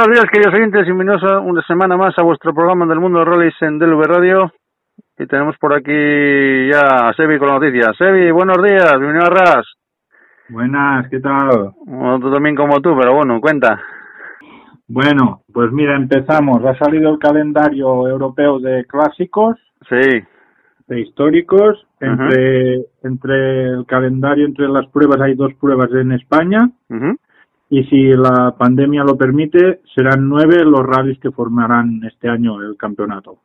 Buenos días, queridos oyentes, y bienvenidos una semana más a vuestro programa del mundo de rallies en DLV Radio. Y tenemos por aquí ya a Sebi con la noticia. Sebi, buenos días, bienvenido a RAS. Buenas, ¿qué tal? Bueno, tú también como tú, pero bueno, cuenta. Bueno, pues mira, empezamos. Ha salido el calendario europeo de clásicos. Sí. De históricos. Entre, entre el calendario, entre las pruebas, hay dos pruebas en España. Ujú. Y si la pandemia lo permite, serán nueve los rallies que formarán este año el campeonato.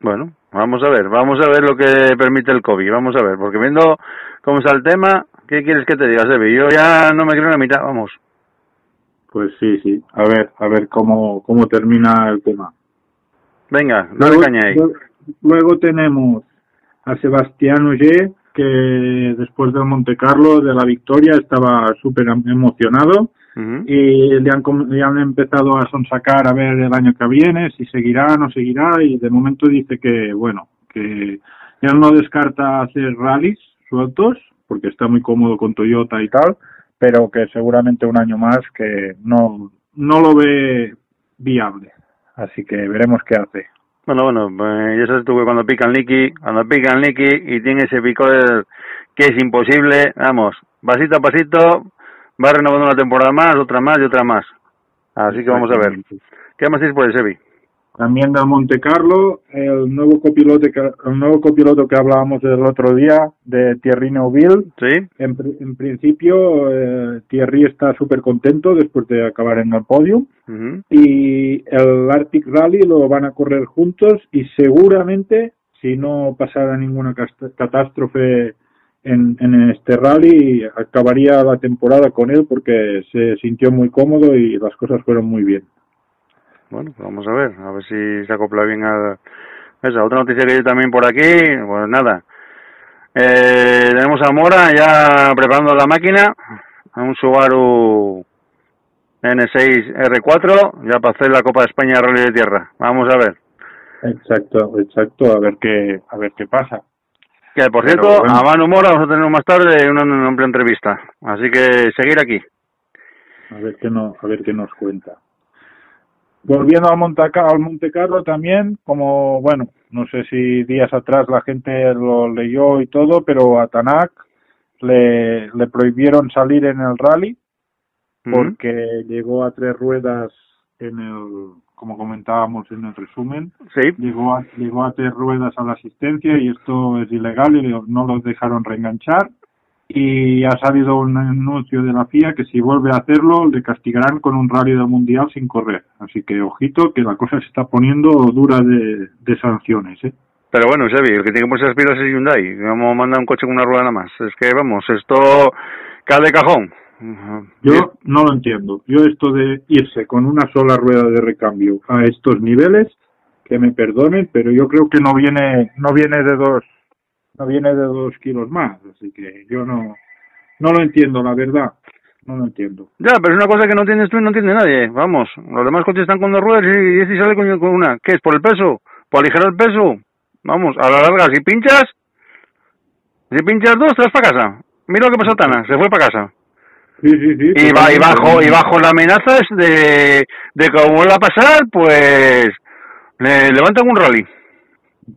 Bueno, vamos a ver, vamos a ver lo que permite el COVID, vamos a ver, porque viendo cómo está el tema, ¿qué quieres que te diga, Sebi? Yo ya no me creo en la mitad, vamos. Pues sí, sí. A ver, a ver cómo, cómo termina el tema. Venga, Luego, caña ahí. luego- luego tenemos a Sebastián Ogier, que después del Monte Carlo, de la victoria, estaba súper em- y le han, le han empezado a sonsacar a ver el año que viene, si seguirá no seguirá, y de momento dice que, bueno, que ya no descarta hacer rallies sueltos, porque está muy cómodo con Toyota y tal, pero que seguramente un año más que no, no lo ve viable. Así que veremos qué hace. Bueno, bueno, pues ya sabes tú que cuando pica el Nicky, cuando pica el Nicky y tiene ese picor que es imposible, vamos, pasito a pasito, va renovando una temporada más, otra más y otra más. Así que vamos a ver. ¿Qué más tienes por el? También del Monte Carlo, el nuevo copiloto que, el nuevo copiloto que hablábamos el otro día de Thierry Neuville. ¿Sí? En, pri- en principio, eh, Thierry está súper contento después de acabar en el podio. Y el Arctic Rally lo van a correr juntos y seguramente, si no pasara ninguna catástrofe en, en este rally, acabaría la temporada con él porque se sintió muy cómodo y las cosas fueron muy bien. Bueno, pues vamos a ver, a ver si se acopla bien a esa. Otra noticia que hay también por aquí, pues nada. Eh, tenemos a Mora ya preparando la máquina, a un Subaru N6 R4, ya para hacer la Copa de España Rally de Tierra. Vamos a ver. Exacto, exacto, a ver qué, a ver qué pasa. Que por Pero cierto, bueno. a Manu Mora vamos a tener más tarde una, una amplia entrevista. Así que seguir aquí. A ver qué no, a ver qué nos cuenta. Volviendo al Monte, al Monte Carlo también, como bueno, no sé si días atrás la gente lo leyó y todo, pero a Tanak le, le prohibieron salir en el rally porque llegó a tres ruedas en el, como comentábamos en el resumen, Sí. llegó a, llegó a tres ruedas a la asistencia y esto es ilegal y no los dejaron reenganchar y ha salido un anuncio de la FIA que si vuelve a hacerlo le castigarán con un rally del mundial sin correr así que ojito que la cosa se está poniendo dura de, de sanciones ¿eh? Pero bueno, Sebi, el que tiene que ponerse las pilas es Hyundai. Vamos a mandar un coche con una rueda nada más. Es que, vamos, esto cae de cajón. Yo no lo entiendo yo esto de irse con una sola rueda de recambio a estos niveles que me perdonen pero yo creo que no viene no viene de dos no viene de dos kilos más así que yo no no lo entiendo la verdad no lo entiendo Ya, pero es una cosa que no entiendes tú y no entiende nadie. Vamos, los demás coches están con dos ruedas y este sale con, con una. ¿Qué es? ¿Por el peso? ¿Por aligerar el peso? Vamos, a la larga, si pinchas, si pinchas dos, te vas para casa. mira lo que pasó Tana, se fue para casa. Sí, sí, sí. Y, va, y bajo y bajo la amenaza es de, de que como vuelva a pasar, pues le levantan un rally.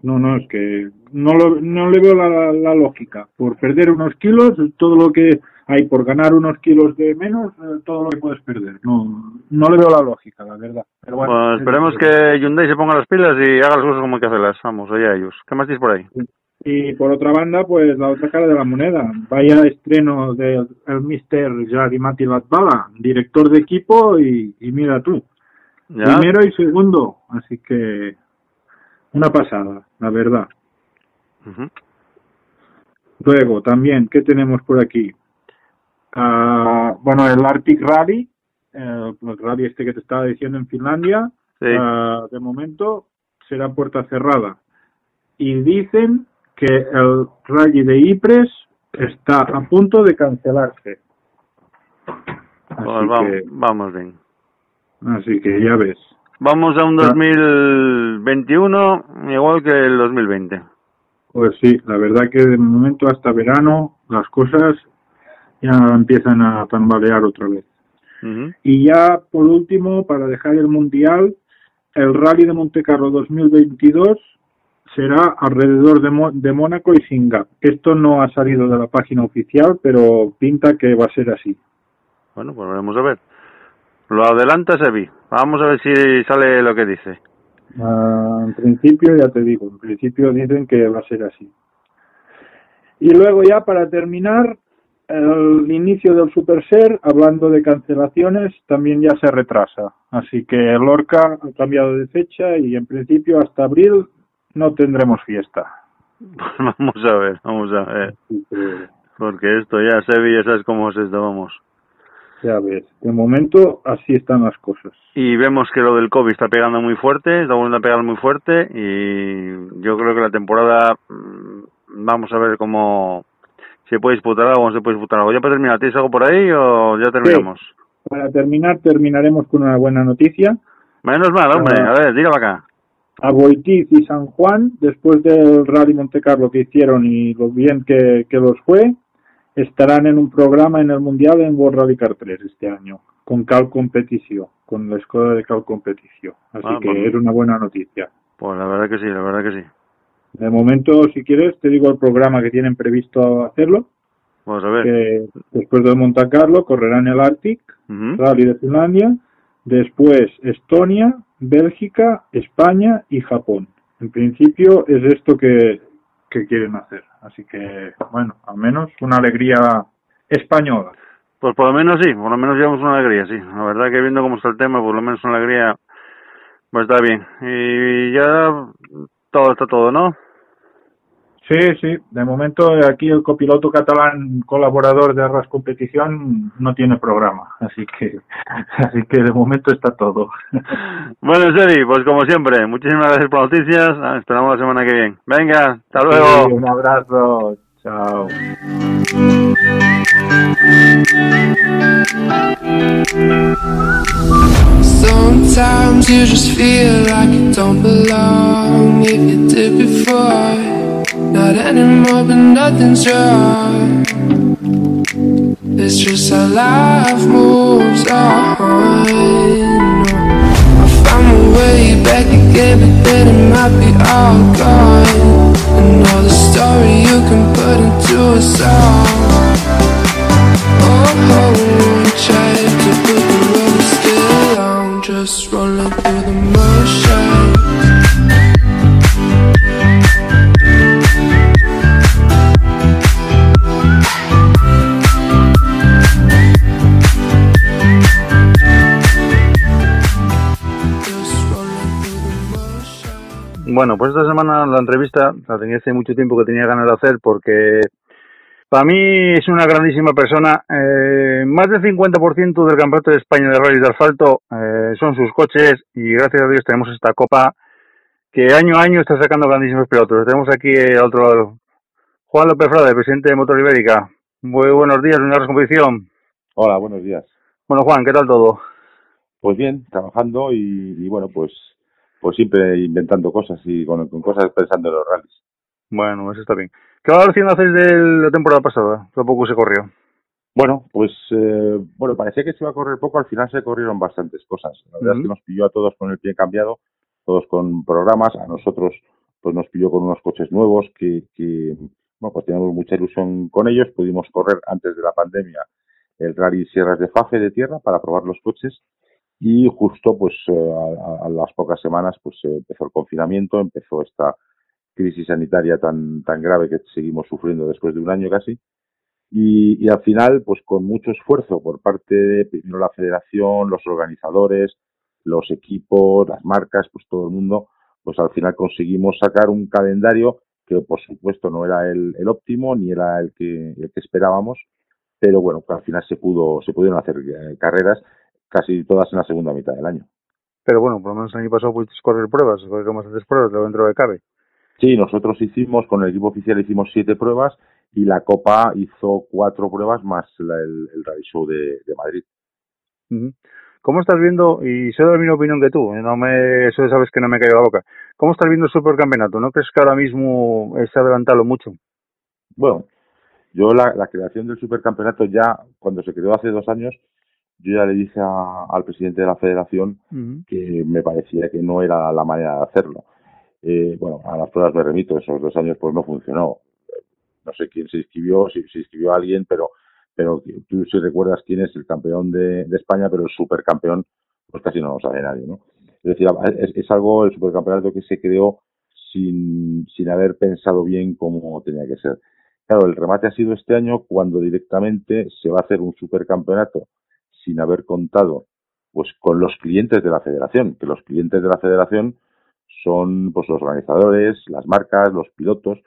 No, no, es que no, lo, no le veo la, la lógica. Por perder unos kilos, todo lo que hay por ganar unos kilos de menos, eh, todo lo que puedes perder. No, no le veo la lógica, la verdad. Pero bueno, Pues esperemos que Hyundai se ponga las pilas y haga las cosas como hay que hacerlas. Vamos, allá ellos. ¿Qué más tienes por ahí? Y por otra banda, pues la otra cara de la moneda. Vaya estreno del el Mr. Jarimati Latvala, director de equipo y, y mira tú, ¿Ya? primero y segundo. Así que una pasada, la verdad. Luego también, ¿qué tenemos por aquí? Ah, bueno, el Arctic Rally, eh, el rally este que te estaba diciendo en Finlandia, Sí. ah, de momento será puerta cerrada. Y dicen que el rally de Ypres está a punto de cancelarse. Así, Pues vamos, que, vamos bien. así que ya ves. Vamos a un Ya. 2021 igual que el 2020. Pues sí, la verdad que de momento hasta verano las cosas ya empiezan a tambalear otra vez. Y ya por último, para dejar el Mundial, el Rally de Monte Carlo 2022 será alrededor de, Mo- de Mónaco y Singapur. Esto no ha salido de la página oficial, pero pinta que va a ser así. Bueno, pues veremos a ver. Lo adelanta Sebi. Vamos a ver si sale lo que dice. Ah, en principio, ya te digo, en principio dicen que va a ser así. Y luego ya para terminar, el inicio del Super Ser, hablando de cancelaciones, también ya se retrasa. Así que el Lorca ha cambiado de fecha y en principio hasta abril no tendremos fiesta. vamos a ver, vamos a ver. Porque esto ya, ya sabes cómo es esto, vamos. ya ves, de momento así están las cosas. Y vemos que lo del COVID está pegando muy fuerte, está volviendo a pegar muy fuerte y yo creo que la temporada mm, vamos a ver cómo se puede disputar algo o no se puede disputar algo. ¿Ya para terminar, tienes algo por ahí o ya terminamos? Para terminar, terminaremos con una buena noticia. Menos mal, hombre, Ah. a ver, dígalo acá. A Boitiz y San Juan, después del Rally Monte Carlo que hicieron y lo bien que, que los fue, estarán en un programa en el Mundial en World Rally Car 3 este año, con Cal Competición, con la escuela de Cal Competición. Así Ah, que pues- es una buena noticia. Pues la verdad que sí, la verdad que sí. De momento, si quieres, te digo el programa que tienen previsto hacerlo, Vamos a ver. que después del Monte Carlo correrán el Arctic. Rally de Finlandia, después Estonia, Bélgica, España y Japón. En principio es esto que, que quieren hacer. Así que, bueno, al menos una alegría española. Pues por lo menos sí, por lo menos llevamos una alegría, sí. La verdad que viendo cómo está el tema, por lo menos una alegría a estar bien. Y ya todo está todo, ¿no? Sí, sí. De momento aquí el copiloto catalán colaborador de Arras Competición no tiene programa. Así que, así que de momento está todo. Bueno, Seri, pues como siempre, muchísimas gracias por las noticias. Ah, Esperamos la semana que viene. Venga, hasta luego. Sí, un abrazo. Chao. Sometimes you just feel like you don't belong. If you did before, not anymore, but nothing's wrong. It's just how life moves on. I found my way back again, but then it might be all gone. And all the story you can put into a song. Oh, try to put the rubber still on, just rolling Bueno, pues esta semana la entrevista la tenía hace mucho tiempo que tenía ganas de hacer porque para mí es una grandísima persona. Eh, más del 50% del Campeonato de España de Rallys de Asfalto eh, son sus coches y gracias a Dios tenemos esta copa que año a año está sacando grandísimos pilotos. Tenemos aquí eh, al otro lado Juan López Frade, presidente de Motor Ibérica. Muy buenos días, una competición. Hola, buenos días. Bueno, Juan, ¿qué tal todo? Pues bien, trabajando y, y bueno, pues pues siempre inventando cosas y con, con cosas pensando en los rallies. Bueno, eso está bien. ¿Qué valoración hacéis de la temporada pasada? Tampoco se corrió. Bueno, pues eh, bueno, parecía que se iba a correr poco, al final se corrieron bastantes cosas. La verdad es que nos pilló a todos con el pie cambiado, todos con programas, a nosotros pues nos pilló con unos coches nuevos que, que bueno, pues teníamos mucha ilusión con ellos, pudimos correr antes de la pandemia el Rally Sierras de Fafe de tierra para probar los coches y justo pues eh, a, las pocas semanas pues eh, empezó el confinamiento, empezó esta crisis sanitaria tan tan grave que seguimos sufriendo después de un año casi. Y, y al final pues con mucho esfuerzo por parte de primero la federación, los organizadores, los equipos, las marcas, pues todo el mundo, pues al final conseguimos sacar un calendario que por supuesto no era el, el óptimo ni era el que, el que esperábamos, pero bueno, al final se pudo se pudieron hacer eh, carreras casi todas en la segunda mitad del año. Pero bueno, por lo menos el año pasado pudiste correr pruebas, corrieron bastantes pruebas dentro de cabe. Sí, nosotros hicimos, con el equipo oficial hicimos siete pruebas y la Copa hizo cuatro pruebas más la, el, el Rally Show de, de Madrid. ¿Cómo estás viendo, y sé de la misma opinión que tú, no me, eso sabes que no me cayó la boca, ¿cómo estás viendo el supercampeonato? ¿No crees que ahora mismo se ha adelantado mucho? Bueno, yo la, la creación del supercampeonato ya, cuando se creó hace dos años, yo ya le dije a, al presidente de la federación que me parecía que no era la manera de hacerlo. Eh, bueno, a las pruebas me remito, esos dos años pues no funcionó. No sé quién se inscribió, si se inscribió alguien, pero pero tú si recuerdas quién es el campeón de, de España, pero el supercampeón, pues casi no lo sabe nadie, ¿no? Es decir, es, es algo, el supercampeonato que se creó sin, sin haber pensado bien cómo tenía que ser. Claro, el remate ha sido este año cuando directamente se va a hacer un supercampeonato sin haber contado pues con los clientes de la federación, que los clientes de la federación son pues los organizadores, las marcas, los pilotos,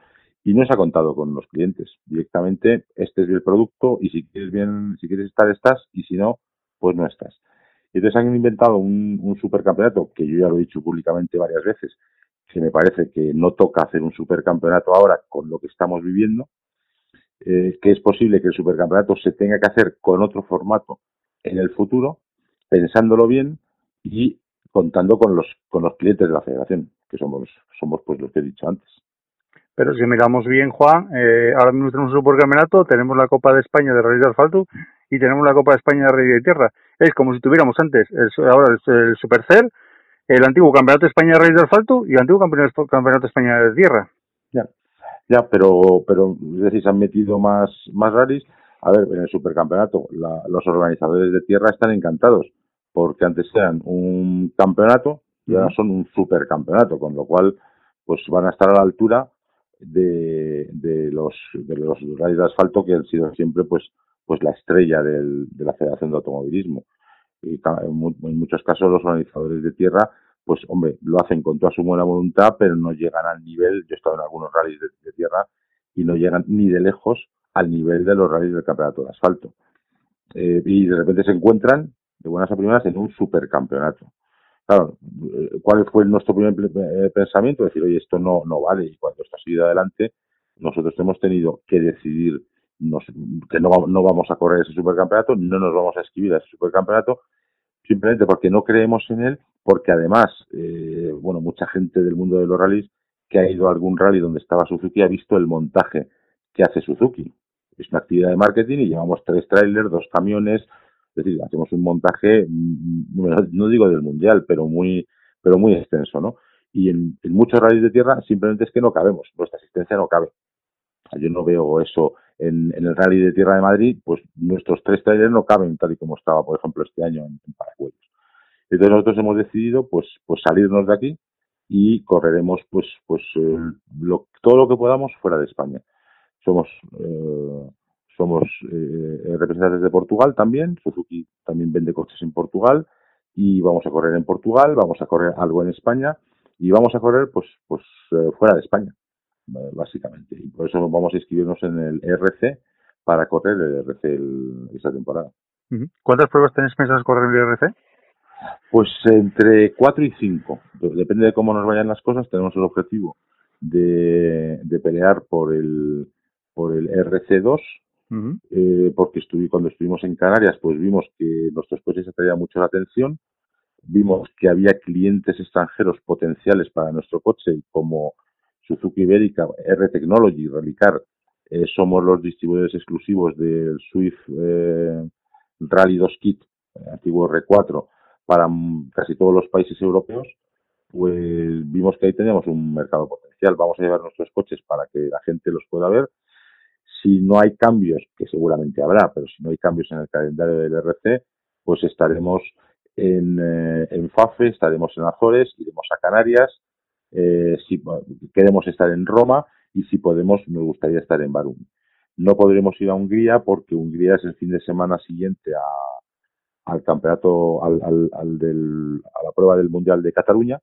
y no se ha contado con los clientes. Directamente, este es el producto y si quieres bien, si quieres estar, estás, y si no, pues no estás. Entonces han inventado un, un supercampeonato, que yo ya lo he dicho públicamente varias veces, que me parece que no toca hacer un supercampeonato ahora con lo que estamos viviendo, eh, que es posible que el supercampeonato se tenga que hacer con otro formato en el futuro, pensándolo bien y contando con los con los clientes de la federación, que somos somos pues los que he dicho antes. Pero si miramos bien, Juan, eh, ahora mismo tenemos un supercampeonato, tenemos la Copa de España de Rally de Asfalto y tenemos la Copa de España de Rally de Tierra. Es como si tuviéramos antes, el, ahora el, el Supercell, el antiguo Campeonato de España de Rally de Asfalto y el antiguo Campeonato, campeonato de España de Tierra. Ya, ya, pero, pero es decir, se han metido más, más rallies a ver, en el supercampeonato, la, los organizadores de tierra están encantados, porque antes eran un campeonato y ahora son un supercampeonato, con lo cual, pues van a estar a la altura de, de los de los rallies de asfalto que han sido siempre, pues, pues la estrella del, de la Federación de Automovilismo. Y en, muchos casos los organizadores de tierra pues hombre, lo hacen con toda su buena voluntad, pero no llegan al nivel, yo he estado en algunos rallies de, de, tierra, y no llegan ni de lejos al nivel de los rallies del campeonato de asfalto. Eh, y de repente se encuentran, de buenas a primeras, en un supercampeonato. Claro, ¿cuál fue nuestro primer pensamiento? Decir, oye, esto no, no vale. Y cuando esto ha seguido adelante, nosotros hemos tenido que decidir nos, que no, no vamos a correr ese supercampeonato, no nos vamos a escribir a ese supercampeonato, simplemente porque no creemos en él, porque además, eh, bueno, mucha gente del mundo de los rallies que ha ido a algún rally donde estaba Suzuki ha visto el montaje que hace Suzuki es una actividad de marketing y llevamos tres trailers, dos camiones, es decir, hacemos un montaje, no digo del mundial, pero muy, pero muy extenso, ¿no? Y en, en muchos rallies de tierra simplemente es que no cabemos, nuestra asistencia no cabe. Yo no veo eso en, en, el rally de tierra de Madrid, pues nuestros tres trailers no caben tal y como estaba, por ejemplo, este año en, en Paracuellos. Entonces nosotros hemos decidido, pues, pues salirnos de aquí y correremos, pues, pues eh, lo, todo lo que podamos fuera de España somos eh, somos eh, representantes de Portugal también, Suzuki también vende coches en Portugal y vamos a correr en Portugal, vamos a correr algo en España y vamos a correr pues pues eh, fuera de España básicamente y por eso vamos a inscribirnos en el RC para correr el RC el, esta temporada. ¿Cuántas pruebas tenéis pensadas correr en el RC? Pues entre 4 y 5. Depende de cómo nos vayan las cosas. Tenemos el objetivo de, de pelear por el, por el RC2, uh -huh. eh, porque estuve, cuando estuvimos en Canarias, pues vimos que nuestros coches atraían mucho la atención, vimos que había clientes extranjeros potenciales para nuestro coche como Suzuki Ibérica, R Technology, Rallycar, eh, somos los distribuidores exclusivos del Swift eh, Rally 2 Kit, eh, antiguo R4, para casi todos los países europeos, pues vimos que ahí teníamos un mercado potencial. Vamos a llevar nuestros coches para que la gente los pueda ver. Si no hay cambios, que seguramente habrá, pero si no hay cambios en el calendario del RC, pues estaremos en, eh, en FAFE, estaremos en Azores, iremos a Canarias, eh, si queremos estar en Roma y si podemos, nos gustaría estar en Barum. No podremos ir a Hungría porque Hungría es el fin de semana siguiente a, al campeonato, al, al, al del, a la prueba del Mundial de Cataluña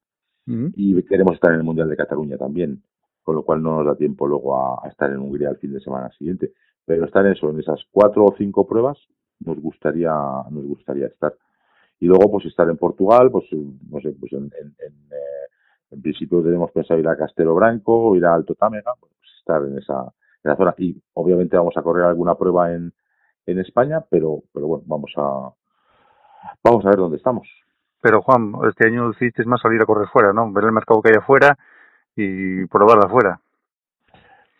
y queremos estar en el Mundial de Cataluña también, con lo cual no nos da tiempo luego a, estar en Hungría el fin de semana siguiente. Pero estar en eso, en esas cuatro o cinco pruebas, nos gustaría, nos gustaría estar. Y luego, pues estar en Portugal, pues no sé, pues en, en, en, eh, en principio tenemos pensado ir a Castelo Branco, ir a Alto Támega, pues estar en esa, en la zona. Y obviamente vamos a correr alguna prueba en, en España, pero, pero bueno, vamos a, vamos a ver dónde estamos. Pero Juan, este año decidiste más salir a correr fuera, ¿no? Ver el mercado que hay afuera y probar afuera.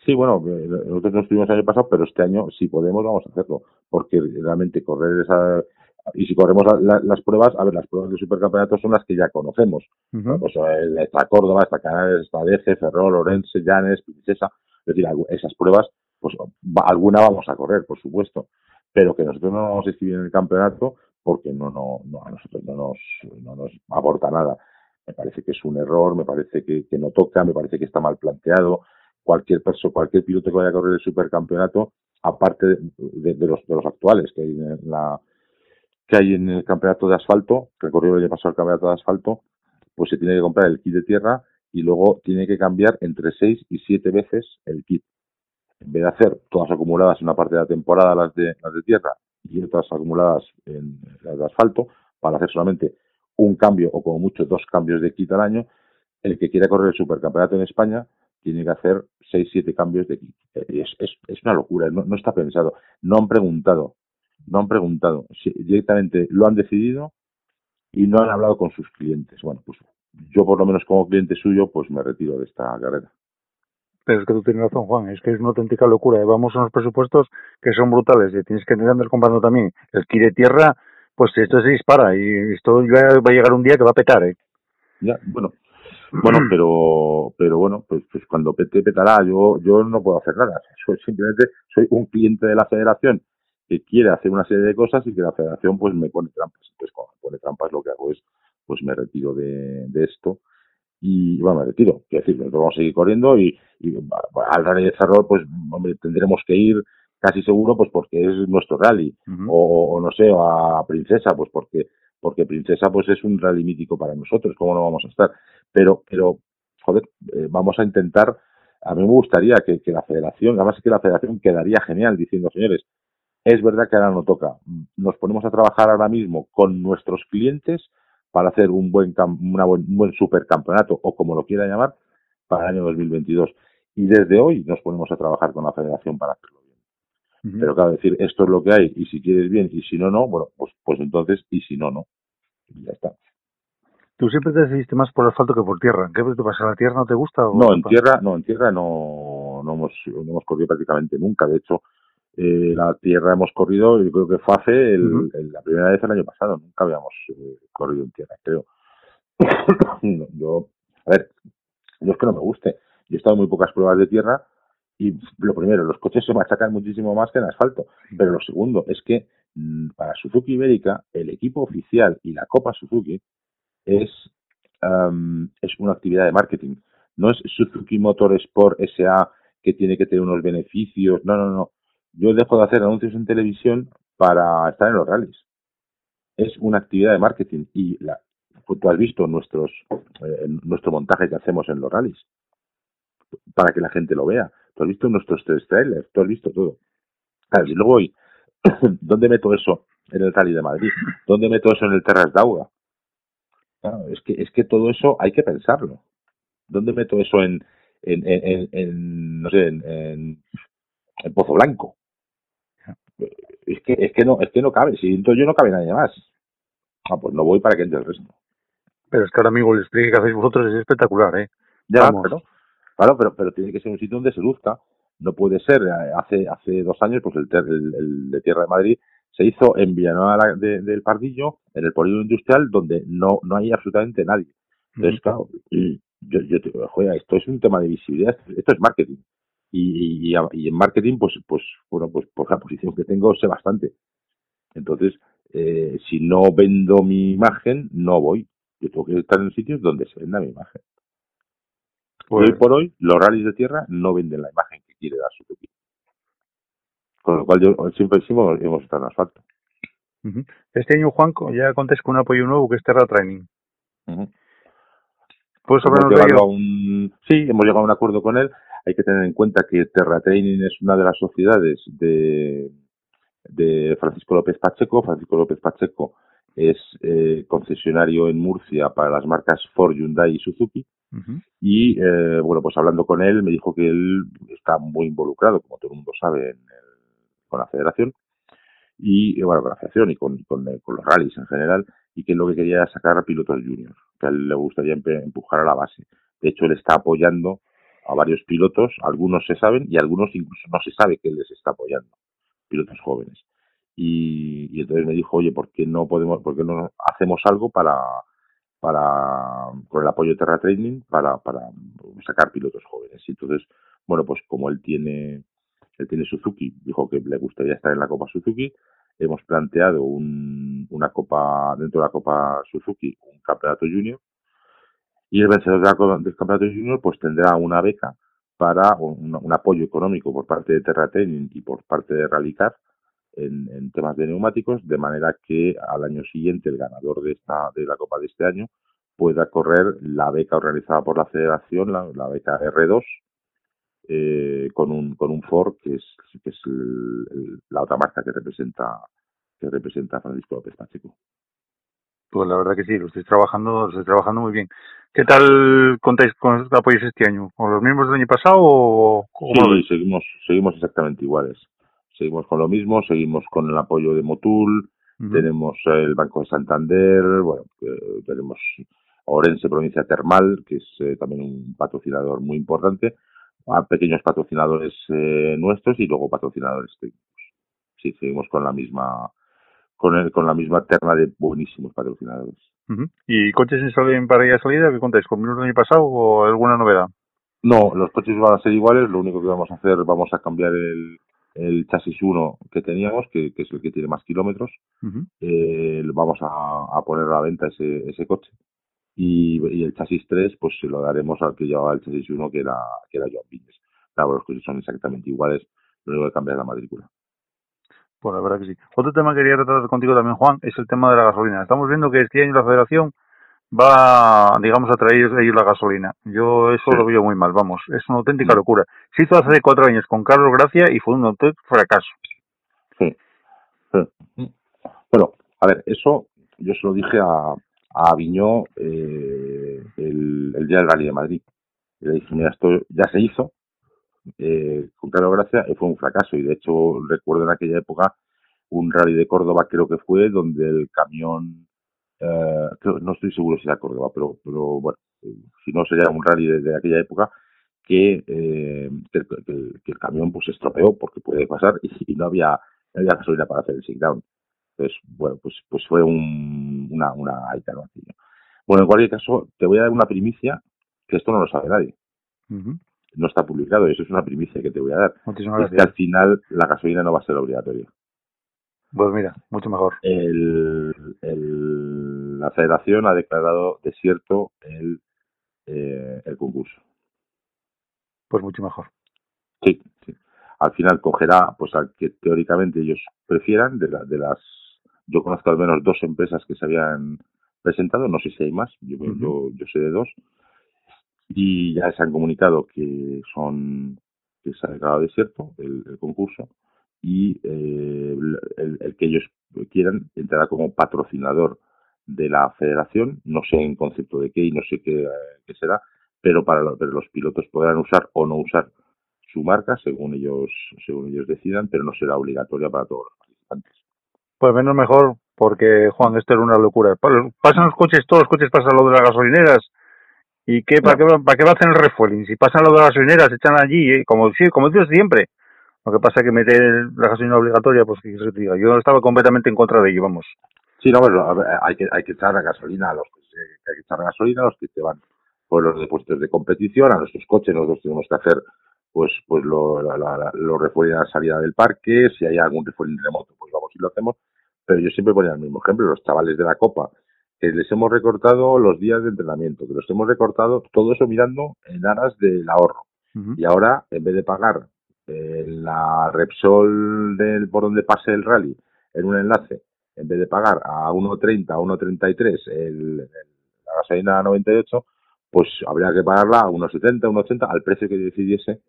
Sí, bueno, eh, nosotros no estuvimos el año pasado, pero este año, si podemos, vamos a hacerlo. Porque realmente correr esa. Y si corremos la, la, las pruebas, a ver, las pruebas de supercampeonato son las que ya conocemos. Uh -huh. Pues está Córdoba, está Canales, está Deje, Ferrol, Orense, Llanes, Princesa. Es decir, esas pruebas, pues alguna vamos a correr, por supuesto. Pero que nosotros no vamos a escribir en el campeonato porque no, no, no a nosotros no nos, no nos aporta nada. Me parece que es un error, me parece que, no toca, me parece que está mal planteado cualquier persona, cualquier piloto que vaya a correr el supercampeonato, aparte de, los, de los actuales que hay en la que hay en el campeonato de asfalto, que corrió el año pasado el campeonato de asfalto, pues se tiene que comprar el kit de tierra y luego tiene que cambiar entre seis y siete veces el kit. En vez de hacer todas acumuladas en una parte de la temporada las de, las de tierra y otras acumuladas en las de asfalto, para hacer solamente un cambio o como mucho dos cambios de kit al año, el que quiera correr el supercampeonato en España tiene que hacer seis, siete cambios de kit. Es, es, es una locura, no, no, está pensado. No han preguntado, no han preguntado. Si, directamente lo han decidido y no han hablado con sus clientes. Bueno, pues yo por lo menos como cliente suyo, pues me retiro de esta carrera. Pero es que tú tienes razón, Juan, es que es una auténtica locura. ¿eh? Vamos a unos presupuestos que son brutales y tienes que andar comprando también el kit de tierra, pues esto se dispara y esto va a llegar un día que va a petar, ¿eh? Ya, bueno, bueno, pero, pero bueno, pues, pues cuando pete, petará. Yo, yo no puedo hacer nada. Soy simplemente soy un cliente de la federación que quiere hacer una serie de cosas y que la federación pues me pone trampas. Entonces, cuando me pone trampas, lo que hago es, pues me retiro de, de esto y bueno, me retiro. Quiero decir, nosotros vamos a seguir corriendo y, al rally de Ferrol, pues tendremos que ir casi seguro, pues porque es nuestro rally. Uh -huh. o, o, no sé, a Princesa, pues porque porque Princesa pues es un rally mítico para nosotros, ¿cómo no vamos a estar? Pero, pero, joder, eh, vamos a intentar, a mí me gustaría que, que la federación, además es que la federación quedaría genial diciendo, señores, es verdad que ahora no toca, nos ponemos a trabajar ahora mismo con nuestros clientes para hacer un buen, una buen, un buen supercampeonato, o como lo quiera llamar, para el año 2022. Y desde hoy nos ponemos a trabajar con la federación para hacerlo. Uh -huh. Pero claro, decir, esto es lo que hay, y si quieres bien, y si no, no, bueno, pues, pues entonces, y si no, no. Y ya está. Tú siempre te decidiste más por asfalto que por tierra. ¿Qué te pasa? ¿La tierra no te gusta? O no, en tierra, no, en tierra no, no hemos, no hemos corrido prácticamente nunca. De hecho, eh, la tierra hemos corrido, yo creo que fue hace el, uh -huh. el, la primera vez el año pasado. Nunca habíamos eh, corrido en tierra, creo. yo, a ver, yo es que no me guste. Yo he estado en muy pocas pruebas de tierra y lo primero, los coches se machacan muchísimo más que en asfalto. Pero lo segundo es que mm, para Suzuki Ibérica, el equipo oficial y la Copa Suzuki es, um, es una actividad de marketing. No es Suzuki Motorsport SA que tiene que tener unos beneficios. No, no, no. Yo dejo de hacer anuncios en televisión para estar en los rallies. Es una actividad de marketing y la, tú has visto nuestros eh, nuestro montaje que hacemos en los rallies para que la gente lo vea. Tú has visto nuestros tres trailers, tú has visto todo. Claro, y luego hoy, ¿dónde meto eso en el Rally de Madrid? ¿Dónde meto eso en el Terras d'Auga? Claro, es que, es que todo eso hay que pensarlo. ¿Dónde meto eso en, en, en, en no sé, en, en, Pozo Blanco? Es que, es que no, es que no cabe. Si entonces yo no cabe nadie más. Ah, pues no voy para que entre el resto. Pero es que ahora, amigo, el despliegue que hacéis vosotros es espectacular, ¿eh? Ya, Vamos. pero Claro, pero, pero tiene que ser un sitio donde se luzca. No puede ser, eh, hace, hace dos años, pues el, el- el de Tierra de Madrid se hizo en Villanueva de- del Pardillo, en el polígono industrial, donde no, no hay absolutamente nadie. Entonces, claro, y yo, yo te digo, joder, esto es un tema de visibilidad, esto es marketing. Y, y, y en marketing, pues, pues, bueno, pues por la posición que tengo, sé bastante. Entonces, eh, si no vendo mi imagen, no voy. Yo tengo que estar en sitios donde se venda mi imagen. Pues- hoy por hoy, los rallies de tierra no venden la imagen que quiere dar Suzuki. Con lo cual, yo siempre decimos, hemos estado en asfalto. Este año, Juan, ya contáis con un apoyo nuevo que es Terra Training. Ujú. ¿Puedes hemos hablarnos de llegado a ello? un sí hemos llegado a un acuerdo con él hay que tener en cuenta que Terra Training es una de las sociedades de de Francisco López Pacheco Francisco López Pacheco es eh, concesionario en Murcia para las marcas Ford, Hyundai y Suzuki Y eh, bueno pues hablando con él me dijo que él está muy involucrado como todo el mundo sabe en el- con la federación. Y eh, bueno con la federación y con, con, los rallies en general y que lo que quería era sacar a pilotos juniors que a él le gustaría empujar a la base. De hecho él está apoyando a varios pilotos algunos se saben y algunos incluso no se sabe que él les está apoyando pilotos jóvenes. Y, y entonces me dijo oye por qué no podemos por qué no hacemos algo para para con el apoyo de Terra Training para para sacar pilotos jóvenes. Y entonces bueno pues como él tiene él tiene Suzuki dijo que le gustaría estar en la Copa Suzuki hemos planteado un, una copa dentro de la Copa Suzuki un campeonato junior y el vencedor de del campeonato junior pues tendrá una beca para un, un apoyo económico por parte de Terra Training y por parte de Rallycar en, en temas de neumáticos de manera que al año siguiente el ganador de esta de la copa de este año pueda correr la beca organizada por la federación la, la beca R2 eh, con un con un Ford que es que es el- el- la otra marca que representa que representa a Francisco López Pacheco Pues la verdad que sí, lo estáis trabajando, lo estáis trabajando muy bien. ¿Qué tal contáis con apoyos este año? ¿Con los mismos del año pasado o Sí, seguimos, seguimos exactamente iguales. Seguimos con lo mismo, seguimos con el apoyo de Motul, tenemos el Banco de Santander, bueno, eh, tenemos Orense Provincia Termal, que es eh, también un patrocinador muy importante, a pequeños patrocinadores eh, nuestros y luego patrocinadores técnicos. Sí, seguimos con la misma con el, con la misma terna de buenísimos patrocinadores. ¿Y coches en salen para ir a salida? ¿Qué contáis? ¿Con del año pasado o alguna novedad? No, los coches van a ser iguales, lo único que vamos a hacer, vamos a cambiar el, el chasis 1 que teníamos, que, que es el que tiene más kilómetros, eh, vamos a, a poner a la venta ese, ese coche. Y, y el chasis 3, pues se lo daremos al que llevaba el chasis 1, que era, que era Joan Viñes. Claro, los coches son exactamente iguales, lo único que cambia es la matrícula. Pues la verdad que sí. Otro tema que quería tratar contigo también, Juan, es el tema de la gasolina. Estamos viendo que este año la federación va, digamos, a traer ellos la gasolina. Yo eso Sí. lo veo muy mal, vamos. Es una auténtica Mm. locura. Se hizo hace cuatro años con Carlos Gracia y fue un auténtico fracaso. Sí. Sí. Bueno, a ver, eso yo se lo dije a, a Aviñó eh, el, el día del Rally de Madrid. Y le dije, mira, esto ya se hizo, eh, con Carlos Gracia, y fue un fracaso. Y de hecho, recuerdo en aquella época un rally de Córdoba, creo que fue, donde el camión, creo- no estoy seguro si era Córdoba, pero, pero bueno, eh, si no sería un rally de, de aquella época, que, eh, que, el- que el, que el camión pues se estropeó, porque puede pasar, y, y no había no había gasolina para hacer el sit-down. Entonces, bueno, pues, pues fue un, una, una aquello. Bueno, en cualquier caso, te voy a dar una primicia, que esto no lo sabe nadie. No está publicado, y eso es una primicia que te voy a dar. Muchísimas Es que al final la gasolina no va a ser obligatoria. Pues mira, mucho mejor. El, el- la federación ha declarado desierto el, eh, el concurso. Pues mucho mejor. Sí, sí. Al final cogerá pues al que teóricamente ellos prefieran de, la- de las yo conozco al menos dos empresas que se habían presentado, no sé si hay más, yo, yo, yo sé de dos y ya se han comunicado que son que se ha declarado desierto el, el concurso y eh, el, el que ellos quieran entrará como patrocinador de la federación, no sé en concepto de qué y no sé qué, eh, qué será, pero para lo- pero los pilotos podrán usar o no usar su marca según ellos según ellos decidan, pero no será obligatoria para todos los participantes. Pues menos mejor, porque Juan, esto era una locura. Pa- Pasan los coches, todos los coches pasan lo de las gasolineras ¿Y qué, para, qué, para qué va a hacer el refueling? Si pasan lo de las gasolineras, se echan allí, ¿eh? como, sí, como dices siempre. Lo que pasa es que meter la gasolina obligatoria, pues que se diga. Yo estaba completamente en contra de ello, vamos. Sí, no, bueno, hay que, hay que echar la gasolina a los que, se- hay que echar gasolina a los que te van por los depósitos de competición, a nuestros coches, nosotros tenemos que hacer pues pues lo, la, la, la- los refueling a la salida del parque, si hay algún refueling remoto, pues vamos y lo hacemos, pero yo siempre ponía el mismo ejemplo, los chavales de la Copa, que les hemos recortado los días de entrenamiento, que los hemos recortado, todo eso mirando en aras del ahorro. Y ahora, en vez de pagar eh, la Repsol del, por donde pase el rally en un enlace, en vez de pagar a 1.30, a 1.33 el, el- la gasolina 98, pues habría que pagarla a 1.70, 1.80 al precio que decidiese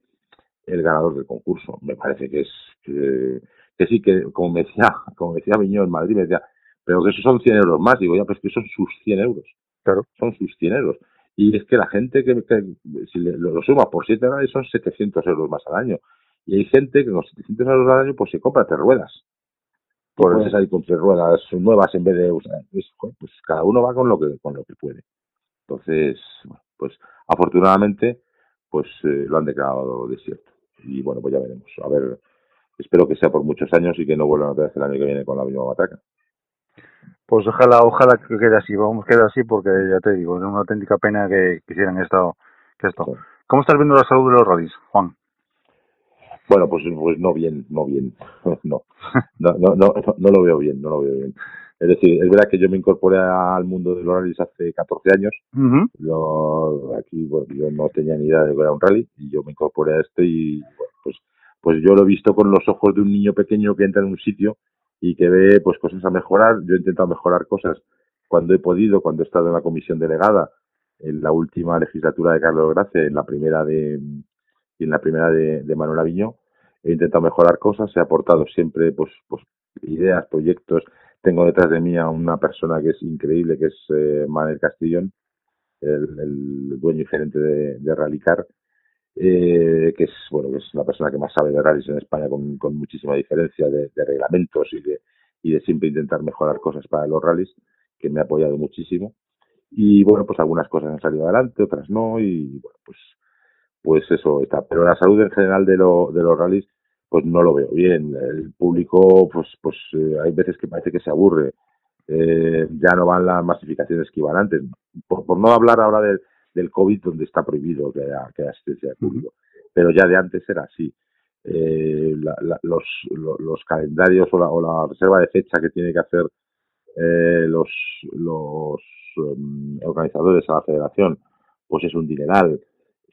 el ganador del concurso. Me parece que es que, que sí, que como me decía, como decía Miño en Madrid, me decía, pero que esos son 100 euros más. Digo, ya, pues que son sus 100 euros. Claro. Son sus 100 euros. Y es que la gente que, que si le- lo, lo suma por 7 dólares son 700 euros más al año. Y hay gente que con 700 euros al año pues se compra tres ruedas. Por Pues- eso salir con tres ruedas nuevas en vez de usar. es, pues cada uno va con lo que con lo que puede. Entonces, bueno, pues afortunadamente, pues eh, lo han declarado desierto. Y bueno, pues ya veremos. A ver, espero que sea por muchos años y que no vuelvan otra vez el año que viene con la misma matraca. Pues ojalá, ojalá que quede así, vamos, quede así porque ya te digo, es una auténtica pena que quisieran esto, que esto. Sí. ¿Cómo estás viendo la salud de los rallies, Juan? Bueno, pues, pues no bien, no bien. No. No, no, no, no lo veo bien, no lo veo bien. Es decir, es verdad que yo me incorporé al mundo de los rallies hace 14 años. Lo, aquí, bueno, yo no tenía ni idea de que era un rally y yo me incorporé a esto y, bueno, pues, pues yo lo he visto con los ojos de un niño pequeño que entra en un sitio y que ve, pues, cosas a mejorar. Yo he intentado mejorar cosas cuando he podido, cuando he estado en la comisión delegada, en la última legislatura de Carlos Gracia, en la primera de, en la primera de, de Manuel Aviñó. He intentado mejorar cosas, he aportado siempre pues, pues ideas, proyectos. Tengo detrás de mí a una persona que es increíble, que es eh, Manuel Castillón, el, dueño y gerente de, Rallycar, eh, que es bueno que es la persona que más sabe de rallies en España con, con muchísima diferencia de, de reglamentos y de, y de siempre intentar mejorar cosas para los rallies, que me ha apoyado muchísimo. Y bueno, pues algunas cosas han salido adelante, otras no, y bueno, pues pues eso está. Pero la salud en general de, lo, de los rallies, pues no lo veo bien. El público, pues, pues eh, hay veces que parece que se aburre. Eh, ya no van las masificaciones que iban antes. Por, por no hablar ahora del, del COVID, donde está prohibido que haya, que haya asistencia de público. Pero ya de antes era así. Eh, la- la- los, lo- los calendarios o la, o la reserva de fecha que tiene que hacer eh, los, los em, organizadores a la federación, pues es un dineral.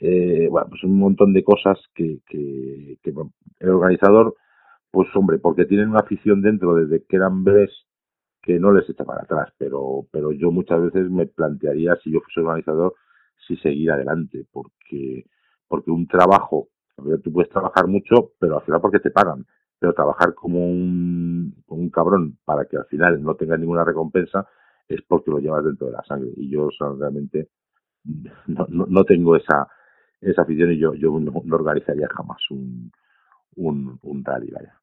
Eh, bueno, pues un montón de cosas que, que, el organizador, pues hombre, porque tienen una afición dentro desde que eran bebés que no les echa para atrás, pero, pero yo muchas veces me plantearía, si yo fuese organizador, si seguir adelante, porque, porque un trabajo, tú puedes trabajar mucho, pero al final porque te pagan, pero trabajar como un, como un cabrón para que al final no tengas ninguna recompensa es porque lo llevas dentro de la sangre. Y yo realmente no, no, no tengo esa, esa afición y yo, yo no, no organizaría jamás un, un, un rally, vaya.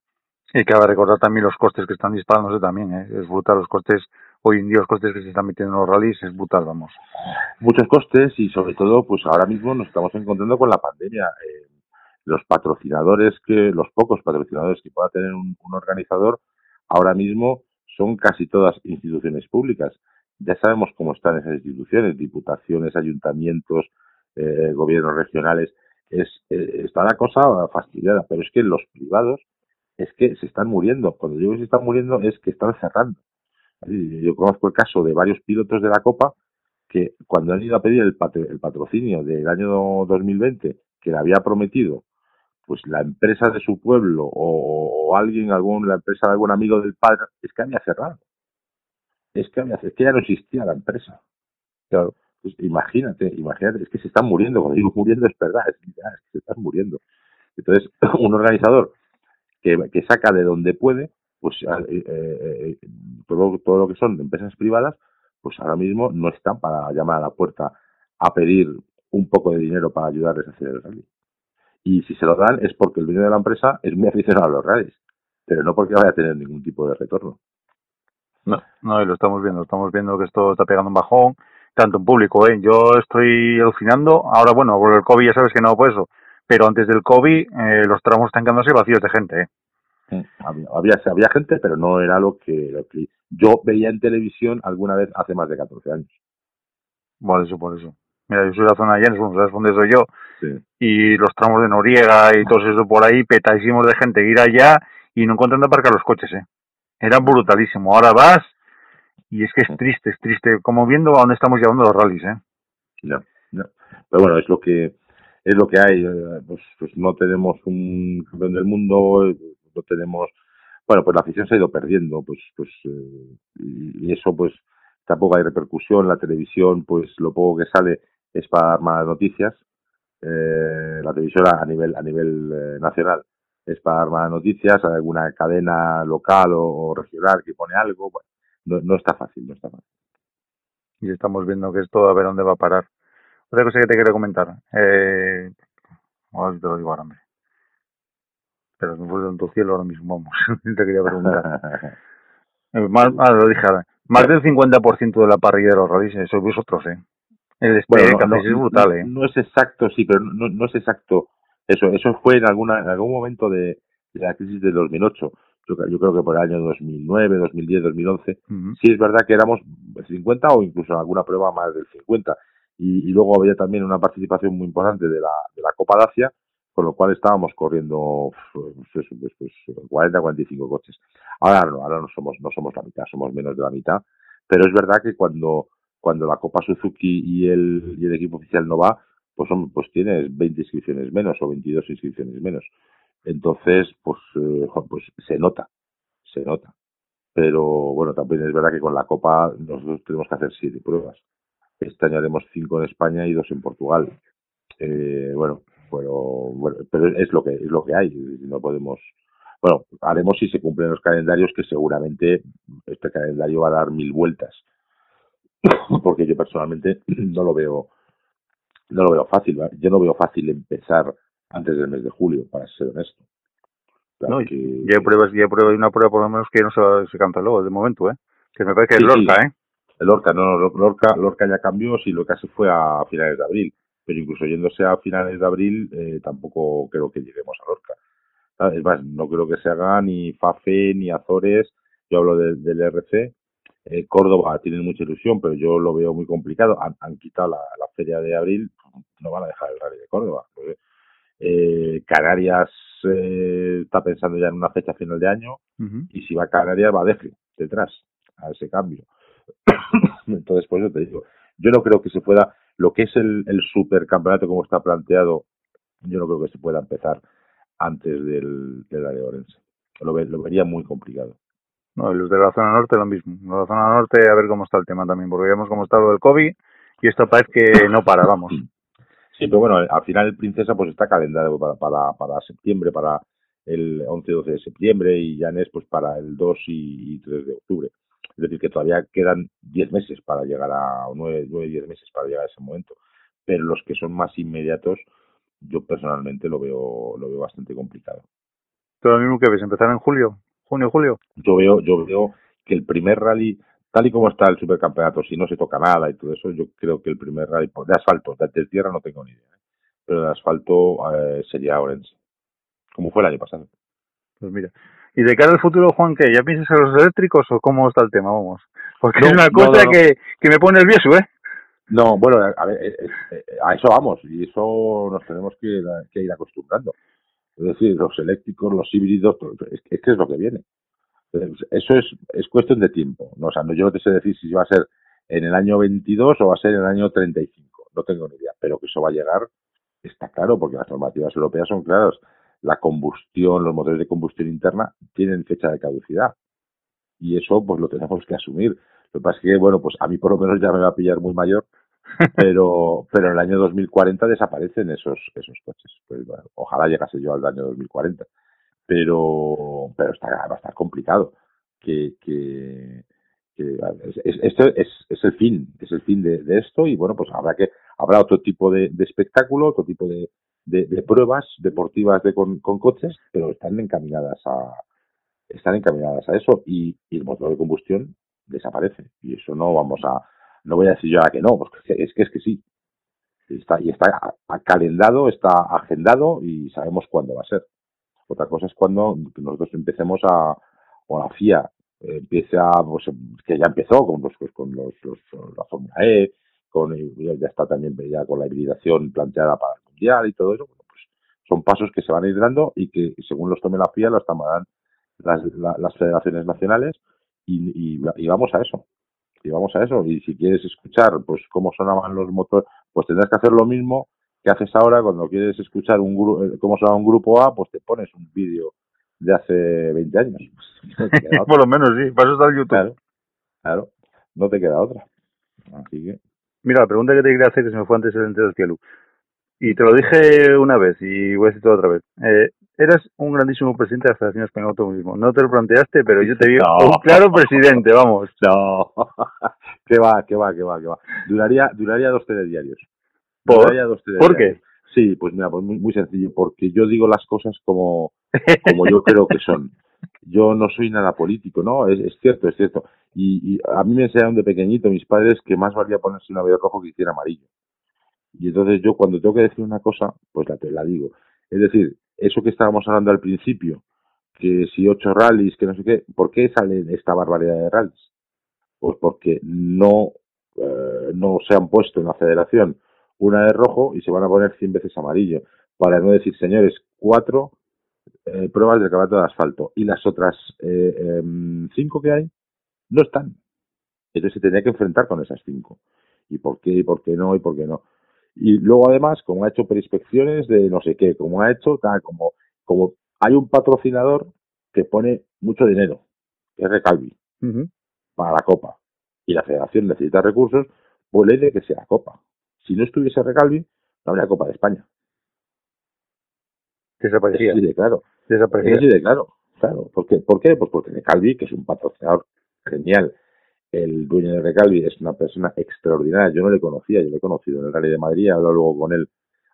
Y cabe recordar también los costes que están disparándose también, ¿eh? es brutal los costes, hoy en día los costes que se están metiendo en los rallies es brutal, vamos. Muchos costes y sobre todo, pues ahora mismo nos estamos encontrando con la pandemia. Eh, los patrocinadores que, los pocos patrocinadores que pueda tener un, un organizador, ahora mismo son casi todas instituciones públicas. Ya sabemos cómo están esas instituciones, diputaciones, ayuntamientos, eh, gobiernos regionales. Es, eh, está la cosa fastidiada, pero es que los privados es que se están muriendo. Cuando digo que se están muriendo es que están cerrando. Yo conozco el caso de varios pilotos de la Copa que cuando han ido a pedir el, patro- el patrocinio del año 2020 que le había prometido pues la empresa de su pueblo o, o alguien, algún, la empresa de algún amigo del padre, es que había cerrado. Es que, había, es que ya no existía la empresa. Claro. Pues imagínate, imagínate, es que se están muriendo. Cuando digo muriendo es verdad, es, es que se están muriendo. Entonces, un organizador que, que saca de donde puede, pues eh, eh, eh, todo, todo lo que son empresas privadas, pues ahora mismo no están para llamar a la puerta a pedir un poco de dinero para ayudarles a hacer el rally. Y si se lo dan es porque el dueño de la empresa es muy aficionado a los rallies, pero no porque vaya a tener ningún tipo de retorno. No, no, y lo estamos viendo, estamos viendo que esto está pegando un bajón, tanto en público, ¿eh? Yo estoy alucinando. Ahora, bueno, por el COVID ya sabes que no, por eso. Pero antes del COVID, eh, los tramos están quedándose vacíos de gente, ¿eh? Había, había, había gente, pero no era lo que, lo que yo veía en televisión alguna vez hace más de 14 años. Por eso, por eso. Mira, yo soy de la zona de Jens, bueno, ¿sabes dónde soy yo? Sí. Y los tramos de Noriega y todo eso por ahí, petadísimos de gente, ir allá y no encontrando aparcar los coches, ¿eh? Era brutalísimo. Ahora vas y es que es triste, es triste, como viendo a dónde estamos llevando los rallies, ¿eh? No, no. Pero bueno, es lo que es lo que hay. eh, Pues, pues no tenemos un campeón del mundo, eh, no tenemos. Bueno, pues la afición se ha ido perdiendo, pues, pues eh, y, y eso, pues tampoco hay repercusión. La televisión, pues lo poco que sale es para dar malas noticias. Eh, la televisión a nivel a nivel eh, nacional es para dar malas noticias. Hay alguna cadena local o, o regional que pone algo. Bueno, no, no está fácil, no está fácil. Y estamos viendo que esto a ver dónde va a parar. Otra cosa que te quiero comentar. Eh, te lo digo ahora, hombre. Pero me fue en tu cielo ahora mismo, vamos. te quería preguntar. Eh, Más, ah, lo dije ahora. Más del 50% de la parrilla de los rallies sois vosotros, ¿eh? El este Bueno, no, es brutal, ¿eh? no es exacto, sí, pero no, no es exacto eso. Eso fue en alguna en algún momento de, de la crisis del 2008. Yo, cre- yo creo que por el año 2009, 2010, 2011. Ujú. Sí es verdad que éramos 50 o incluso en alguna prueba más del 50. Y, y luego había también una participación muy importante de la, de la Copa de Asia, con lo cual estábamos corriendo pues, pues, pues, 40, 45 coches. Ahora no, ahora no somos, no somos la mitad, somos menos de la mitad. Pero es verdad que cuando, cuando la Copa Suzuki y el, y el equipo oficial no va, pues, son, pues tienes 20 inscripciones menos o 22 inscripciones menos. Entonces, pues, eh, pues se nota, se nota. Pero bueno, también es verdad que con la Copa nosotros tenemos que hacer siete pruebas. Este año haremos cinco en España y dos en Portugal. Eh, bueno, pero, bueno, pero es lo que es lo que hay. No podemos. Bueno, haremos si se cumplen los calendarios, que seguramente este calendario va a dar mil vueltas. Porque yo personalmente no lo veo, no lo veo fácil. Yo no veo fácil empezar antes del mes de julio, para ser honesto. Claro No, y- que- Y hay pruebas, y hay una prueba por lo menos que no se, se canceló de momento, ¿eh? Que me parece que es Sí, sí. Lorca, ¿eh? El Lorca, no, no, Lorca, Lorca ya cambió, sí, Lorca se fue a finales de abril, pero incluso yéndose a finales de abril, eh, tampoco creo que lleguemos a Lorca. Es más, no creo que se haga ni FAFE ni Azores, yo hablo de- del RC. Eh, Córdoba tienen mucha ilusión, pero yo lo veo muy complicado. Han, han quitado la, la feria de abril, no van a dejar el rally de Córdoba. Pues, eh, Canarias eh, está pensando ya en una fecha final de año, y si va a Canarias va Deje detrás a ese cambio. Entonces, pues yo te digo, yo no creo que se pueda, lo que es el, el supercampeonato como está planteado, yo no creo que se pueda empezar antes del, del área de Orense. Lo, ve- lo vería muy complicado. No, y los de la zona norte lo mismo. Los de la zona norte a ver cómo está el tema también, porque vemos cómo está lo del COVID y esto parece que no para, vamos. Sí, pero bueno, al final el Princesa pues está calendario para, para, para septiembre, para el 11 y 12 de septiembre y Llanes pues para el 2 y, y 3 de octubre. Es decir, que todavía quedan 10 meses para llegar a, o 9, 9, 10 meses para llegar a ese momento. Pero los que son más inmediatos, yo personalmente lo veo, lo veo bastante complicado. Todo lo mismo que ves, empezar en julio, junio, julio. Yo veo, yo veo que el primer rally, tal y como está el supercampeonato, si no se toca nada y todo eso, yo creo que el primer rally, pues, de asfalto, de, tierra no tengo ni idea, ¿eh? pero de asfalto eh, sería Orense, como fue el año pasado. Pues mira. Y de cara al futuro, Juan, ¿qué? ¿Ya piensas en los eléctricos o cómo está el tema? Vamos. Porque No, es una cosa no, no. Que, que me pone nervioso, ¿eh? No, bueno, a ver, eh, a eso vamos y eso nos tenemos que, que ir acostumbrando. Es decir, los eléctricos, los híbridos, es que es lo que viene. Eso es, es cuestión de tiempo. ¿no? O sea, no, yo no te sé decir si va a ser en el año 22 o va a ser en el año 35. No tengo ni idea, pero que eso va a llegar está claro porque las normativas europeas son claras. La combustión, los motores de combustión interna tienen fecha de caducidad y eso pues lo tenemos que asumir. Lo que pasa es que, bueno, pues a mí por lo menos ya me va a pillar muy mayor, pero pero en el año 2040 desaparecen esos esos coches. Pues bueno, ojalá llegase yo al año 2040, pero pero está, va a estar complicado. Que, que, que es, es, es, es el fin, es el fin de, de esto y bueno, pues habrá que habrá otro tipo de, espectáculo, otro tipo de, de, pruebas deportivas de con, coches, pero están encaminadas a están encaminadas a eso y, el motor de combustión desaparece y eso no vamos a, no voy a decir yo ahora que no, porque es que es que sí. Está, y está calendado, está agendado y sabemos cuándo va a ser. Otra cosa es cuando nosotros empecemos a, o la FIA empiece a, pues, que ya empezó con, pues, con los, los, la Fórmula E, con, ya está también ya con la hibridación planteada para el Mundial y todo eso, pues son pasos que se van a ir dando y que según los tome la FIA los tomarán las, las federaciones nacionales y, y, y, vamos a eso. Y vamos a eso. Y si quieres escuchar pues cómo sonaban los motores, pues tendrás que hacer lo mismo que haces ahora cuando quieres escuchar un grupo, eh, cómo suena un grupo A, pues te pones un vídeo de hace 20 años. Por lo menos sí, para eso está el YouTube. Claro, claro, no te queda otra. Así que. Mira, la pregunta que te quería hacer, que se me fue antes el del cielo, y te lo dije una vez y voy a decirlo otra vez. Eh, eras un grandísimo presidente de la Federación Española de Automovilismo. No te lo planteaste, pero yo te vi No. un claro presidente, vamos. No, que va, que va, que va, que va. Duraría, duraría dos telediarios. ¿Por? Duraría dos ¿Por telediarios. Sí, pues mira, pues muy, muy sencillo, porque yo digo las cosas como, como yo creo que son. Yo no soy nada político, ¿no? Es, es cierto, es cierto. Y, y a mí me enseñaron de pequeñito mis padres que más valía ponerse una verde rojo que hiciera amarillo. Y entonces yo cuando tengo que decir una cosa, pues la, te la digo. Es decir, eso que estábamos hablando al principio, que si ocho rallies, que no sé qué, ¿por qué sale esta barbaridad de rallies? Pues porque no, eh, no se han puesto en la federación una de rojo y se van a poner 100 veces amarillo. Para no decir, señores, cuatro eh, pruebas del campeonato de asfalto y las otras eh, em, cinco que hay no están. Entonces se tenía que enfrentar con esas cinco. ¿Y por qué? ¿Y por qué no? ¿Y por qué no? Y luego además, como ha hecho preinspecciones de no sé qué, como ha hecho, tal, como, como hay un patrocinador que pone mucho dinero, que es Recalvi, para la Copa. Y la federación necesita recursos, pues le de que sea Copa. Si no estuviese Recalvi, no habría Copa de España. Desaparecía. Sí, de claro. Desaparecía. Sí, de claro. Claro. ¿Por qué? ¿Por qué? Pues porque Recalvi, que es un patrocinador genial, el dueño de Recalvi es una persona extraordinaria. Yo no le conocía, yo le he conocido en el Rally de Madrid, he hablado luego con él,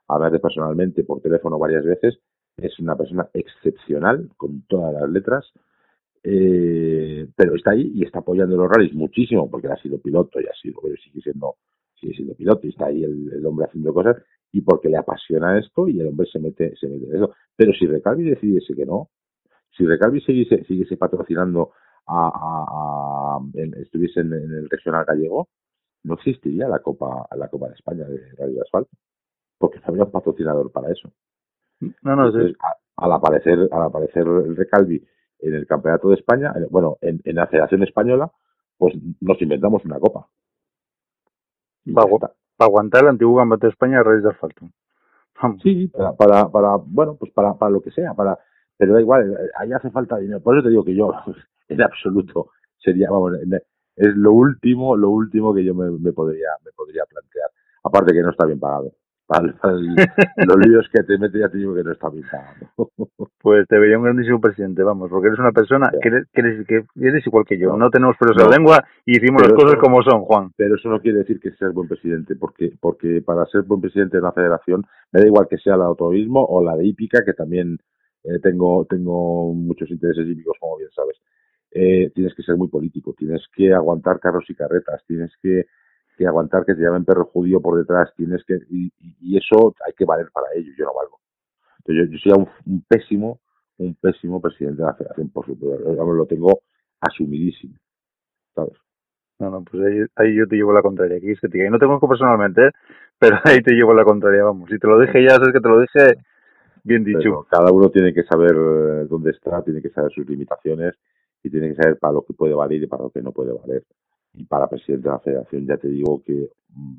hablarle personalmente por teléfono varias veces. Es una persona excepcional, con todas las letras, eh, pero está ahí y está apoyando los rallies muchísimo, porque él ha sido piloto y ha sido, pero sigue siendo, sigue siendo piloto y está ahí el, el hombre haciendo cosas, y porque le apasiona esto y el hombre se mete, se mete en eso. Pero si Recalvi decidiese que no, si Recalvi siguiese, siguiese patrocinando a, a, a- en- estuviese en, en el regional gallego, no existiría la Copa, la Copa de España de Radio Asfalto, porque no habría un patrocinador para eso. No, no, Entonces, sí. a- al aparecer, al aparecer el Recalvi en el Campeonato de España, en- bueno, en, en la Federación Española, pues nos inventamos una copa. Para, aguantar el antiguo campeonato de España a raíz de asfalto. Vamos. Sí, para, para, para, bueno, pues para, para lo que sea, para, pero da igual, ahí hace falta dinero. Por eso te digo que yo, en absoluto, sería, vamos, es lo último, lo último que yo me, me podría, me podría plantear. Aparte que no está bien pagado. Para, los líos que te mete ya te digo que no está bien pagado. Pues te vería un grandísimo presidente, vamos, porque eres una persona que eres, que eres, que eres igual que yo. No, No. tenemos pelos No. la lengua y hicimos Pero las cosas eso- como son, Juan. pero eso no quiere decir que seas buen presidente, porque porque para ser buen presidente de una federación, me da igual que sea la de automovilismo o la de hípica, que también eh, tengo tengo muchos intereses hípicos, como bien sabes. Eh, tienes que ser muy político, tienes que aguantar carros y carretas, tienes que, que aguantar que te llamen perro judío por detrás, tienes que y, eso hay que valer para ello, yo no valgo. Entonces, yo, yo sería un, un pésimo, un pésimo presidente de la federación, por supuesto, lo tengo asumidísimo, ¿sabes? No, no, pues ahí, ahí yo te llevo la contraria. Aquí es que te y no te conozco personalmente, ¿eh? pero ahí te llevo la contraria, vamos. Si te lo dije ya, sabes que te lo dije bien dicho. Pero cada uno tiene que saber eh, dónde está, tiene que saber sus limitaciones y tiene que saber para lo que puede valer y para lo que no puede valer. Y para presidente de la federación ya te digo que mm,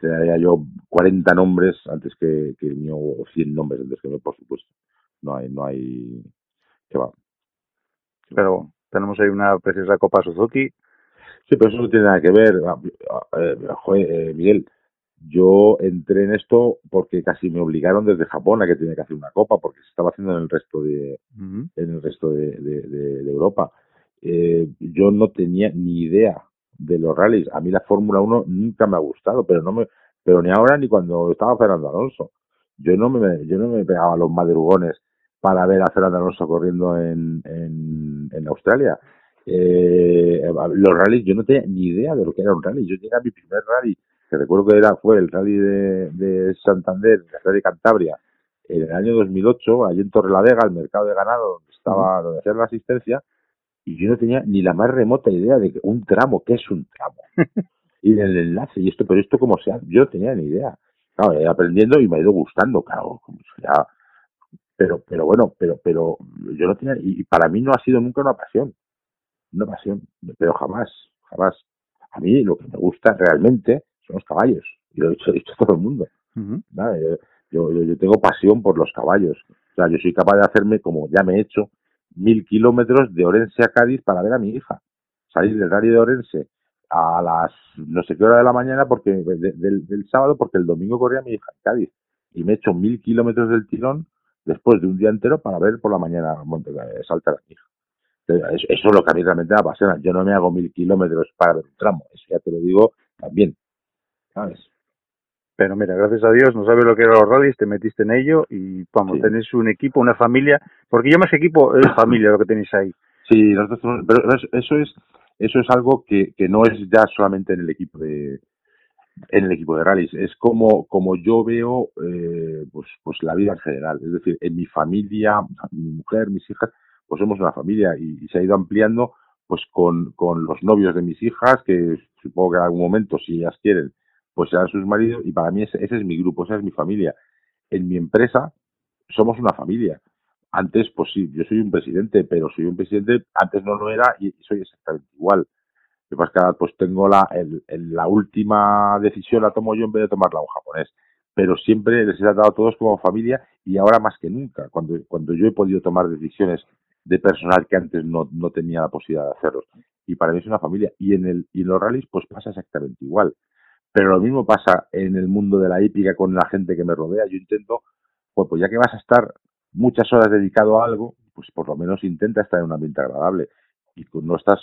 te daría yo 40 nombres antes que, que el mío, o 100 nombres antes que el mío, por supuesto. No hay, no hay, que va. Pero bueno, tenemos ahí una preciosa Copa Suzuki. Sí, pero eso no tiene nada que ver. Ah, eh, joder, eh, Miguel, yo entré en esto porque casi me obligaron desde Japón a que tenía que hacer una copa porque se estaba haciendo en el resto de, en el resto de, de, de- de Europa. Eh, yo no tenía ni idea de los rallies. A mí la Fórmula 1 nunca me ha gustado, pero no me, pero ni ahora ni cuando estaba Fernando Alonso. Yo no me, yo no me pegaba los madrugones para ver a Fernando Alonso corriendo en, en, Australia. Eh, los rallies, yo no tenía ni idea de lo que era un rally. Yo llegué a mi primer rally, que recuerdo que era fue el rally de, de Santander, el rally de Cantabria, en el año 2008, allí en Torrelavega, el mercado de ganado, donde estaba, donde hacían la asistencia, y yo no tenía ni la más remota idea de que un tramo, ¿qué es un tramo? y del enlace, y esto, pero esto como sea, yo no tenía ni idea. Claro, he ido aprendiendo y me ha ido gustando, claro, como sea, pero, pero bueno, pero, pero yo no tenía, y para mí no ha sido nunca una pasión, una pasión, pero jamás, jamás. A mí lo que me gusta realmente son los caballos, y lo he dicho, he dicho todo el mundo. ¿vale? Yo, yo, yo tengo pasión por los caballos. O sea, yo soy capaz de hacerme, como ya me he hecho, mil kilómetros de Orense a Cádiz para ver a mi hija. Salir del radio de Orense a las no sé qué hora de la mañana porque del, del, sábado porque el domingo corría mi hija en Cádiz y me he hecho mil kilómetros del tirón después de un día entero para ver por la mañana Monte, saltar a mi hija. Eso, es lo que a mí realmente me apasiona. Yo no me hago mil kilómetros para ver un tramo, eso ya te lo digo también. ¿Sabes? Pero mira, gracias a Dios no sabes lo que eran los rallies, te metiste en ello y vamos, tenéis un equipo, una familia, porque yo más equipo es familia lo que tenéis ahí. Sí, nosotros, pero eso es eso es algo que, que no es ya solamente en el equipo de en el equipo de rallies, es como como yo veo eh, pues pues la vida en general, es decir, en mi familia, mi mujer, mis hijas, pues somos una familia y, y se ha ido ampliando pues con, con los novios de mis hijas, que supongo que en algún momento, si ellas quieren, pues serán sus maridos y para mí ese, ese es mi grupo, esa es mi familia. En mi empresa somos una familia. Antes, pues sí, yo soy un presidente, pero soy un presidente, antes no lo era y, soy exactamente igual. Lo que pasa es pues tengo la, el, la última decisión la tomo yo en vez de tomarla un japonés. Pero siempre les he tratado a todos como familia y ahora más que nunca, cuando, cuando yo he podido tomar decisiones de personal que antes no, no tenía la posibilidad de hacerlo. Y para mí es una familia. Y en, el, y en los rallies pues pasa exactamente igual. Pero lo mismo pasa en el mundo de la hípica con la gente que me rodea. Yo intento, pues, pues ya que vas a estar muchas horas dedicado a algo, pues por lo menos intenta estar en un ambiente agradable. Y no estás,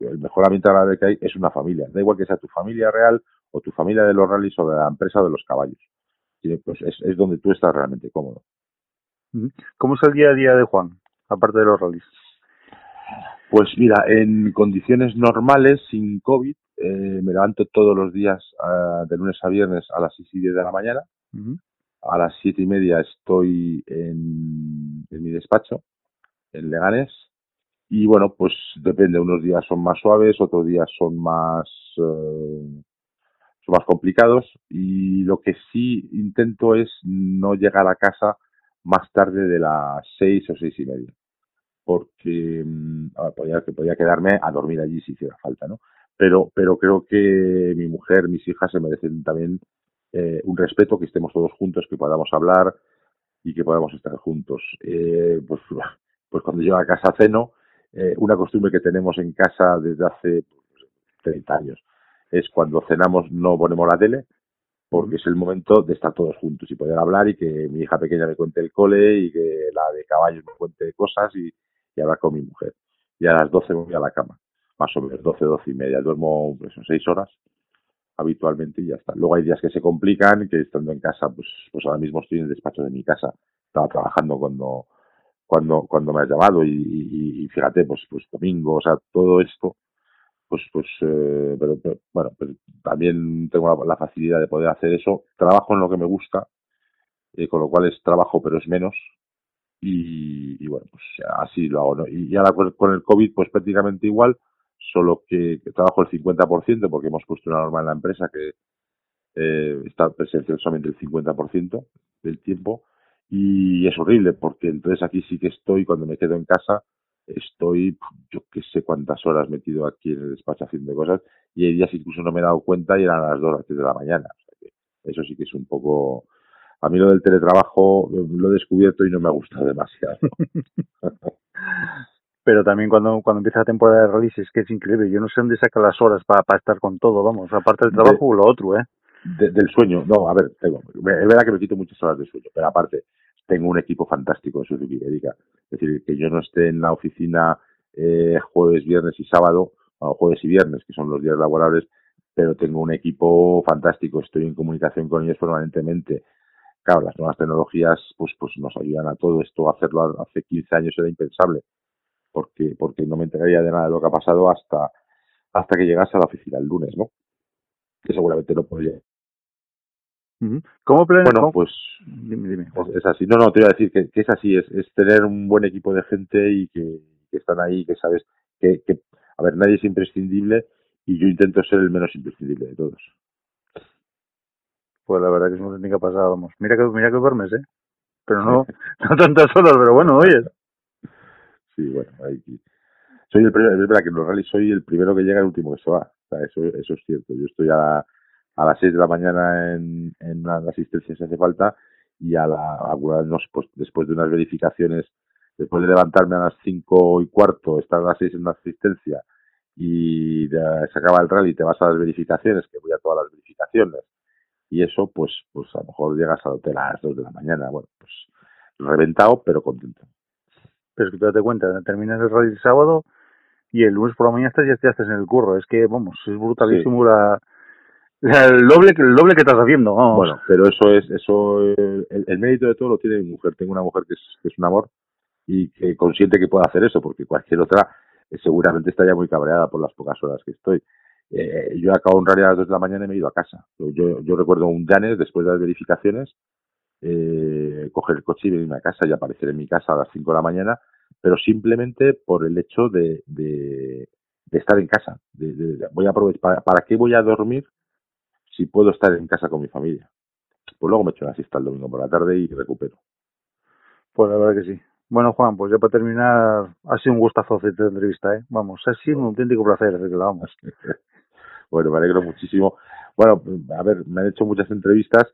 el mejor ambiente agradable que hay es una familia. Da igual que sea tu familia real o tu familia de los rallies o de la empresa o de los caballos. pues es, es donde tú estás realmente cómodo. ¿Cómo es el día a día de Juan, aparte de los rallies? Pues mira, en condiciones normales, sin COVID, eh, me levanto todos los días uh, de lunes a viernes a las 6 y 10 de la mañana. Uh -huh. A las siete y media estoy en, en mi despacho, en Leganes. Y bueno, pues depende, unos días son más suaves, otros días son más, uh, son más complicados. Y lo que sí intento es no llegar a casa más tarde de las seis o seis y media porque a ver, podía, podía quedarme a dormir allí si hiciera falta, ¿no? Pero, pero creo que mi mujer, mis hijas se merecen también eh, un respeto, que estemos todos juntos, que podamos hablar y que podamos estar juntos. Eh, pues, pues cuando llego a casa ceno, eh, una costumbre que tenemos en casa desde hace 30 años es cuando cenamos no ponemos la tele, porque es el momento de estar todos juntos y poder hablar y que mi hija pequeña me cuente el cole y que la de caballos me cuente cosas y, y hablar con mi mujer. Y a las 12 me voy a la cama, más o menos 12, 12 y media. Duermo pues, 6 horas habitualmente y ya está. Luego hay días que se complican, que estando en casa, pues, pues ahora mismo estoy en el despacho de mi casa. Estaba trabajando cuando cuando cuando me has llamado y, fíjate, pues pues domingo, o sea, todo esto, pues pues eh, pero, pero, bueno, pues también tengo la, la, facilidad de poder hacer eso. Trabajo en lo que me gusta, eh, con lo cual es trabajo pero es menos y, y, bueno, pues así lo hago. ¿no? Y ahora con, el COVID, pues prácticamente igual, solo que, trabajo el 50%, porque hemos puesto una norma en la empresa que eh, está presencial solamente el 50% del tiempo, y es horrible, porque entonces aquí sí que estoy, cuando me quedo en casa, estoy, yo que sé cuántas horas metido aquí en el despacho haciendo cosas, y hay días incluso no me he dado cuenta y eran las 2 las 3 de la mañana. O sea que eso sí que es un poco a mí lo del teletrabajo lo he descubierto y no me ha gustado demasiado. Pero también cuando, cuando empieza la temporada de rallies es que es increíble. Yo no sé dónde saca las horas para, para estar con todo, vamos, aparte del trabajo o lo otro, ¿eh? De, del sueño, no, a ver, tengo, es verdad que me quito muchas horas de sueño, pero aparte, tengo un equipo fantástico en Suzuki Erika. Es decir, que yo no esté en la oficina eh, jueves, viernes y sábado, o jueves y viernes, que son los días laborables, pero tengo un equipo fantástico, estoy en comunicación con ellos permanentemente claro, las nuevas tecnologías pues, pues nos ayudan a todo esto. Hacerlo hace 15 años era impensable. Porque porque no me enteraría de nada de lo que ha pasado hasta hasta que llegase a la oficina el lunes, ¿no? Que seguramente no podría. ¿Cómo planeas? Bueno, pues Dime, dime. es, así. No, no, te iba a decir que, que es así, es, es tener un buen equipo de gente y que, que están ahí, que sabes que, que, a ver, nadie es imprescindible y yo intento ser el menos imprescindible de todos. Pues la verdad que es una auténtica pasada, vamos. Mira que, mira que duermes, ¿eh? Pero no, no tantas horas, pero bueno, oye. Sí, bueno, ahí, soy el primero, es que en los rallies soy el primero que llega el último que se va. Eso, eso es cierto. Yo estoy a, la- a las 6 de la mañana en, en una asistencia si hace falta y a la, unas- pues, después de unas verificaciones, después de levantarme a las 5 y cuarto, estar a las 6 en una asistencia y se acaba el rally te vas a las verificaciones, que voy a todas las verificaciones, y eso, pues, pues a lo mejor llegas a las 2 de la mañana. Bueno, pues reventado, pero contento. Pero es que tú date cuenta, terminas el rally el sábado y el lunes por la mañana estás ya estás en el curro. Es que, vamos, es brutalísimo la, la- el doble que el doble que estás haciendo. vamos. Bueno, pero eso es, eso el, el mérito de todo lo tiene mi mujer. Tengo una mujer que es, que es un amor y que consiente que pueda hacer eso, porque cualquier otra eh, seguramente estaría muy cabreada por las pocas horas que estoy. Eh, yo acabo un rally a las 2 de la mañana y me he ido a casa. Yo, yo, yo recuerdo un Janes después de las verificaciones, eh, coger el coche y venirme a casa y aparecer en mi casa a las 5 de la mañana, pero simplemente por el hecho de, de, de estar en casa. De, voy a aprovechar, ¿para, ¿Para qué voy a dormir si puedo estar en casa con mi familia? Pues luego me echo una siesta el domingo por la tarde y recupero. Pues la verdad que sí. Bueno, Juan, pues ya para terminar, ha sido un gustazo hacerte la entrevista, ¿eh? Vamos, ha sido un auténtico placer vamos. Bueno, me alegro muchísimo. Bueno, a ver, me han hecho muchas entrevistas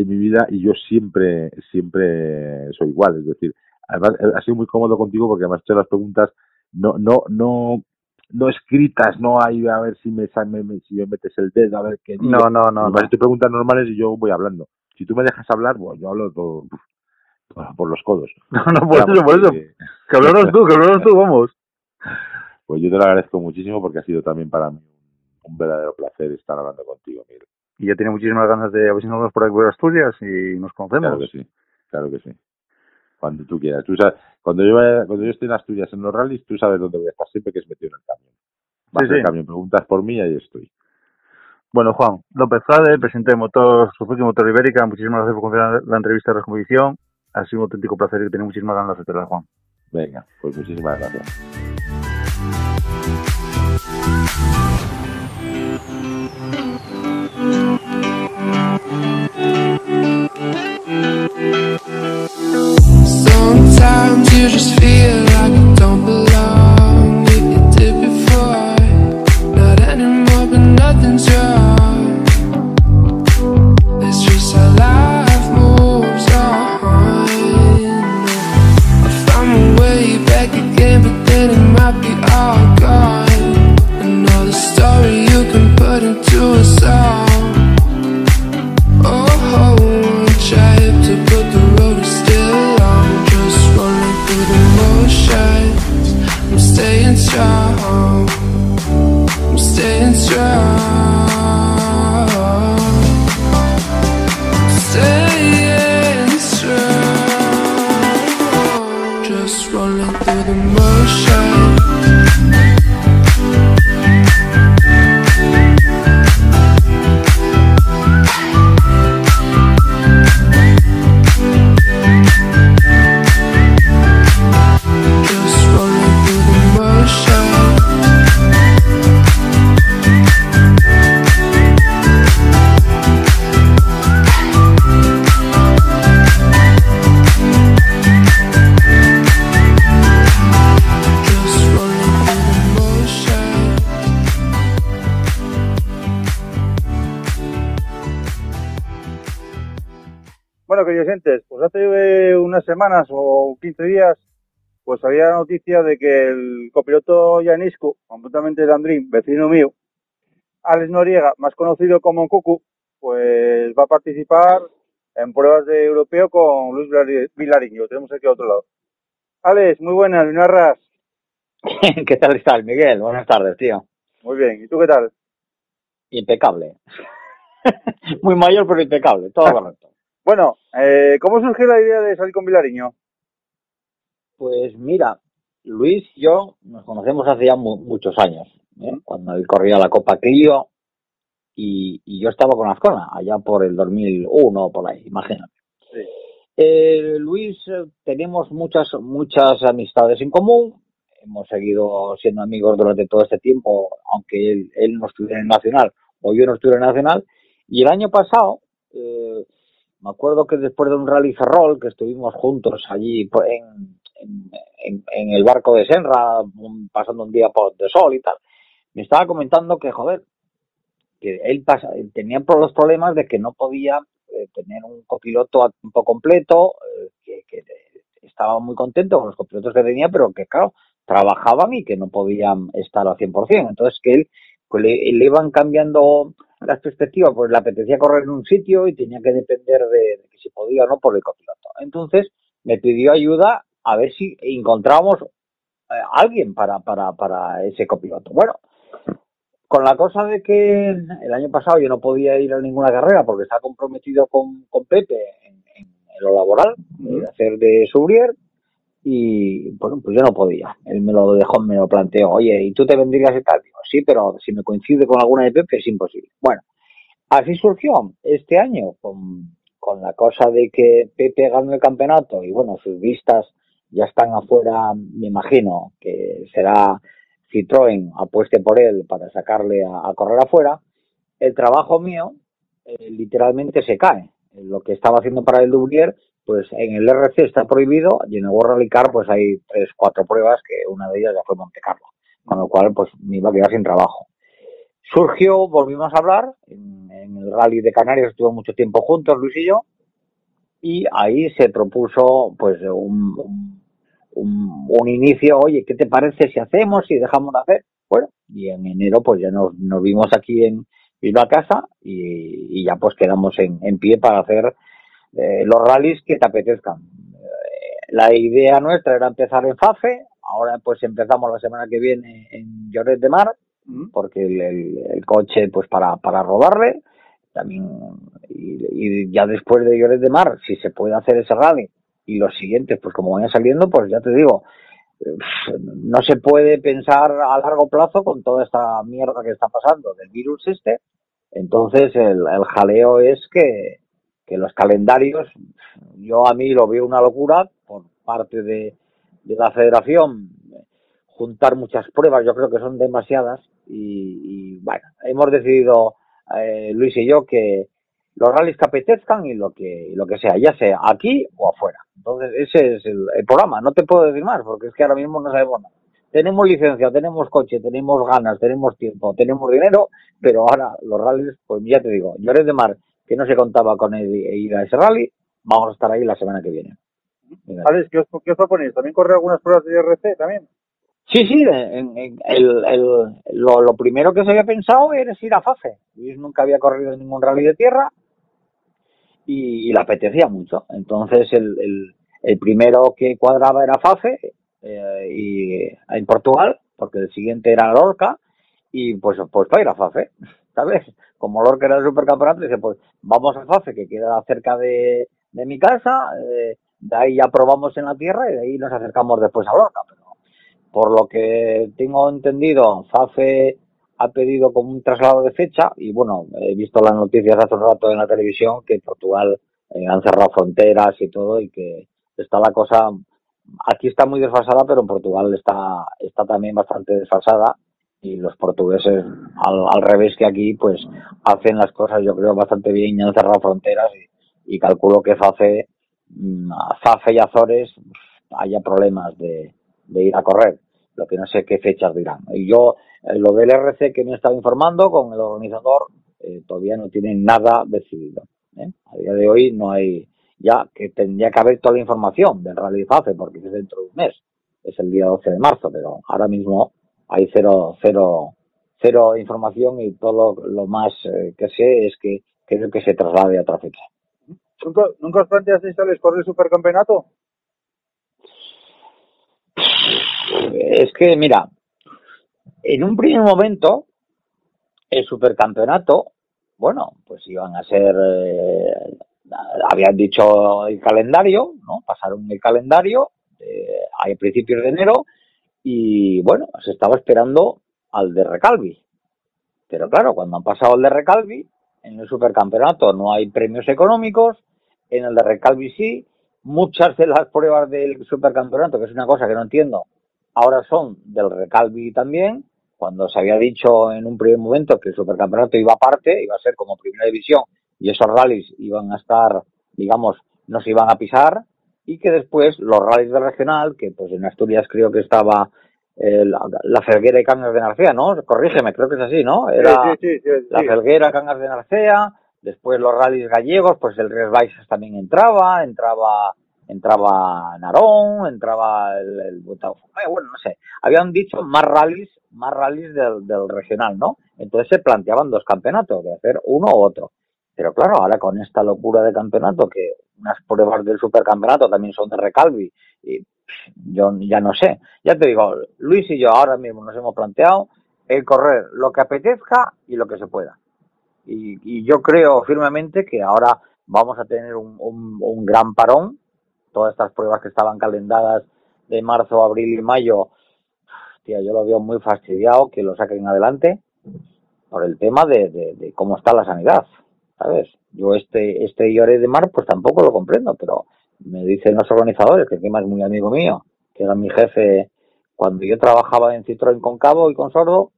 en mi vida y yo siempre, siempre soy igual. Es decir, además eh, ha sido muy cómodo contigo porque me has hecho las preguntas no, no, no, no escritas, no hay a ver si me, me- si me metes el dedo, a ver qué digo. No, no, no. me has no. hecho preguntas normales y yo voy hablando. Si tú me dejas hablar, bueno, yo hablo todo, por, por los codos. No, no, por Vamos, eso, por eso. que- Que hablaros tú, que hablaros tú, vamos. Pues yo te lo agradezco muchísimo porque ha sido también para mí un verdadero placer estar hablando contigo, Miguel. Y ya tiene muchísimas ganas de a ver si nos vemos por aquí por Asturias y nos conocemos. Claro que sí, claro que sí. Cuando tú quieras. Tú sabes, cuando yo vaya- cuando yo esté en Asturias en los rallies, tú sabes dónde voy a estar siempre que es metido en el camión. Vas Sí, al sí. camión, preguntas por mí y ahí estoy. Bueno, Juan, López Zade, presidente de Motor, Suzuki Motor Ibérica, muchísimas gracias por conceder la entrevista de Recomposición. Ha sido un auténtico placer y tengo muchísimas ganas de hacértela, Juan. Venga, pues muchísimas gracias. Sometimes you just feel like semanas o 15 días, pues había la noticia de que el copiloto Yanisco, completamente de Andrín, vecino mío, Alex Noriega, más conocido como Cucu, pues va a participar en pruebas de europeo con Luis Vilari- Vilariño. Lo tenemos aquí a otro lado. Alex, muy buenas, Linarras. ¿Qué tal estás, Miguel? Buenas tardes, tío. Muy bien, ¿y tú qué tal? Impecable. Muy mayor, pero impecable. Todo correcto. Bueno, eh, ¿cómo surgió la idea de salir con Vilariño? Pues mira, Luis y yo nos conocemos hace ya mu- muchos años, ¿eh? cuando él corría la Copa Clio y, y yo estaba con Azcona, allá por el 2001 o por ahí, imagínate. Eh, Luis, eh, tenemos muchas, muchas amistades en común, hemos seguido siendo amigos durante todo este tiempo, aunque él, él no estuviera en Nacional o yo no estuviera en Nacional, y el año pasado, eh, me acuerdo que después de un rally Ferrol, que estuvimos juntos allí por- en, en, en- el barco de Senra, pasando un día por de sol y tal, me estaba comentando que, joder, que él tenía los problemas de que no podía eh, tener un copiloto a tiempo completo, eh, que, que estaba muy contento con los copilotos que tenía, pero que, claro, trabajaban y que no podían estar al 100%. Entonces, que él pues, le, le iban cambiando las perspectivas, pues le apetecía correr en un sitio y tenía que depender de, de que si podía o no por el copiloto. Entonces, me pidió ayuda a ver si encontrábamos eh, alguien para, para, para ese copiloto. Bueno, con la cosa de que el año pasado yo no podía ir a ninguna carrera porque estaba comprometido con, con Pepe en, en- en lo laboral, de hacer de Sourier, y bueno, pues yo no podía. Él me lo dejó, me lo planteó, oye, ¿y tú te vendrías y tal? Digo, sí, pero si me coincide con alguna de Pepe es imposible. Bueno, así surgió este año con, con la cosa de que Pepe ganó el campeonato y bueno, sus vistas ya están afuera, me imagino que será Citroën apueste por él para sacarle a, a correr afuera. El trabajo mío eh, literalmente se cae. Lo que estaba haciendo para el Dublier, pues en el RC está prohibido y en el World Rally Car pues hay tres, cuatro pruebas que una de ellas ya fue Monte Carlo, con lo cual pues me iba a quedar sin trabajo. Surgió, volvimos a hablar, en, el Rally de Canarias estuvo mucho tiempo juntos, Luis y yo, y ahí se propuso pues un, un, inicio, oye, ¿qué te parece si hacemos, si dejamos de hacer? Bueno, y en enero pues ya nos, nos vimos aquí en Bilbao a casa y, y ya pues quedamos en, en pie para hacer eh, los rallies que te apetezcan. Eh, la idea nuestra era empezar en FAFE, ahora pues empezamos la semana que viene en Lloret de Mar, porque el, el- el coche pues para, para rodarle, también y, y ya después de Lloret de Mar, si se puede hacer ese rally y los siguientes pues como vayan saliendo, pues ya te digo, no se puede pensar a largo plazo con toda esta mierda que está pasando del virus este, entonces el, el jaleo es que, que los calendarios, yo a mí lo veo una locura por parte de, de la federación, juntar muchas pruebas, yo creo que son demasiadas y, y, bueno, hemos decidido eh, Luis y yo que los rallies que apetezcan y lo que lo que sea, ya sea aquí o afuera. Entonces ese es el, el programa, no te puedo decir más porque es que ahora mismo no sabemos nada. Tenemos licencia, tenemos coche, tenemos ganas, tenemos tiempo, tenemos dinero, pero ahora los rallies, pues ya te digo, Llores de Mar, que no se contaba con el, ir a ese rally, vamos a estar ahí la semana que viene. Alex, ¿qué os, qué os proponéis? ¿También correr algunas pruebas de IRC también? Sí, sí, en- en- el, el, lo, lo primero que se había pensado era ir a FAFE. Luis nunca había corrido ningún rally de tierra y, y le apetecía mucho. Entonces el, el, el primero que cuadraba era FAFE eh, y en Portugal, porque el siguiente era Lorca y pues pues para ir a FAFE, ¿sabes? Como Lorca era el supercampeonato, dice pues vamos a FAFE que queda cerca de, de mi casa, eh, de ahí ya probamos en la tierra y de ahí nos acercamos después a Lorca, pero por lo que tengo entendido, FAFE ha pedido como un traslado de fecha y bueno, he visto las noticias hace un rato en la televisión que Portugal eh, han cerrado fronteras y todo y que está la cosa, aquí está muy desfasada, pero en Portugal está, está también bastante desfasada y los portugueses al, al revés que aquí pues hacen las cosas yo creo bastante bien y han cerrado fronteras y, y calculo que FAFE, mm, FAFE y Azores haya problemas de, de ir a correr lo que no sé qué fechas dirán. Y yo, eh, lo del RC que me he estado informando con el organizador, eh, todavía no tienen nada decidido. ¿eh? A día de hoy no hay, ya que tendría que haber toda la información del Rally FAFE, porque es dentro de un mes, es el día 12 de marzo, pero ahora mismo hay cero, cero, cero información y todo lo, lo más eh, que sé es que creo que se traslade a otra fecha. ¿Nunca, ¿Nunca os planteasteis, correr el supercampeonato? Es que, mira, en un primer momento, el supercampeonato, bueno, pues iban a ser, eh, habían dicho el calendario, ¿no? Pasaron el calendario eh, a principios de enero y bueno, se estaba esperando al de Recalvi. Pero claro, cuando han pasado el de Recalvi, en el supercampeonato no hay premios económicos, en el de Recalvi sí, muchas de las pruebas del supercampeonato, que es una cosa que no entiendo, ahora son del Recalvi también, cuando se había dicho en un primer momento que el supercampeonato iba aparte, iba a ser como primera división, y esos rallies iban a estar, digamos, no se iban a pisar, y que después los rallies de regional, que pues en Asturias creo que estaba eh, la, la, Felguera y Cangas de Narcea, ¿no? Corrígeme, creo que es así, ¿no? Era sí, sí, sí, la Felguera, Cangas de Narcea, después los rallies gallegos, pues el Res Baixas también entraba, entraba entraba Narón, entraba el, el bueno, no sé, habían dicho más rallies, más rallies del, del regional, ¿no? Entonces se planteaban dos campeonatos, de hacer uno u otro. Pero claro, ahora con esta locura de campeonato, que unas pruebas del supercampeonato también son de recalvi, y yo ya no sé. Ya te digo, Luis y yo ahora mismo nos hemos planteado el correr lo que apetezca y lo que se pueda. Y, yo creo firmemente que ahora vamos a tener un, un, un gran parón. Todas estas pruebas que estaban calendadas de marzo, abril y mayo, tía, yo lo veo muy fastidiado que lo saquen adelante por el tema de, de cómo está la sanidad. ¿Sabes? Yo este, este Lloré de Mar, pues tampoco lo comprendo, pero me dicen los organizadores, que encima es muy amigo mío, que era mi jefe cuando yo trabajaba en Citroën con Cabo y con Sordo,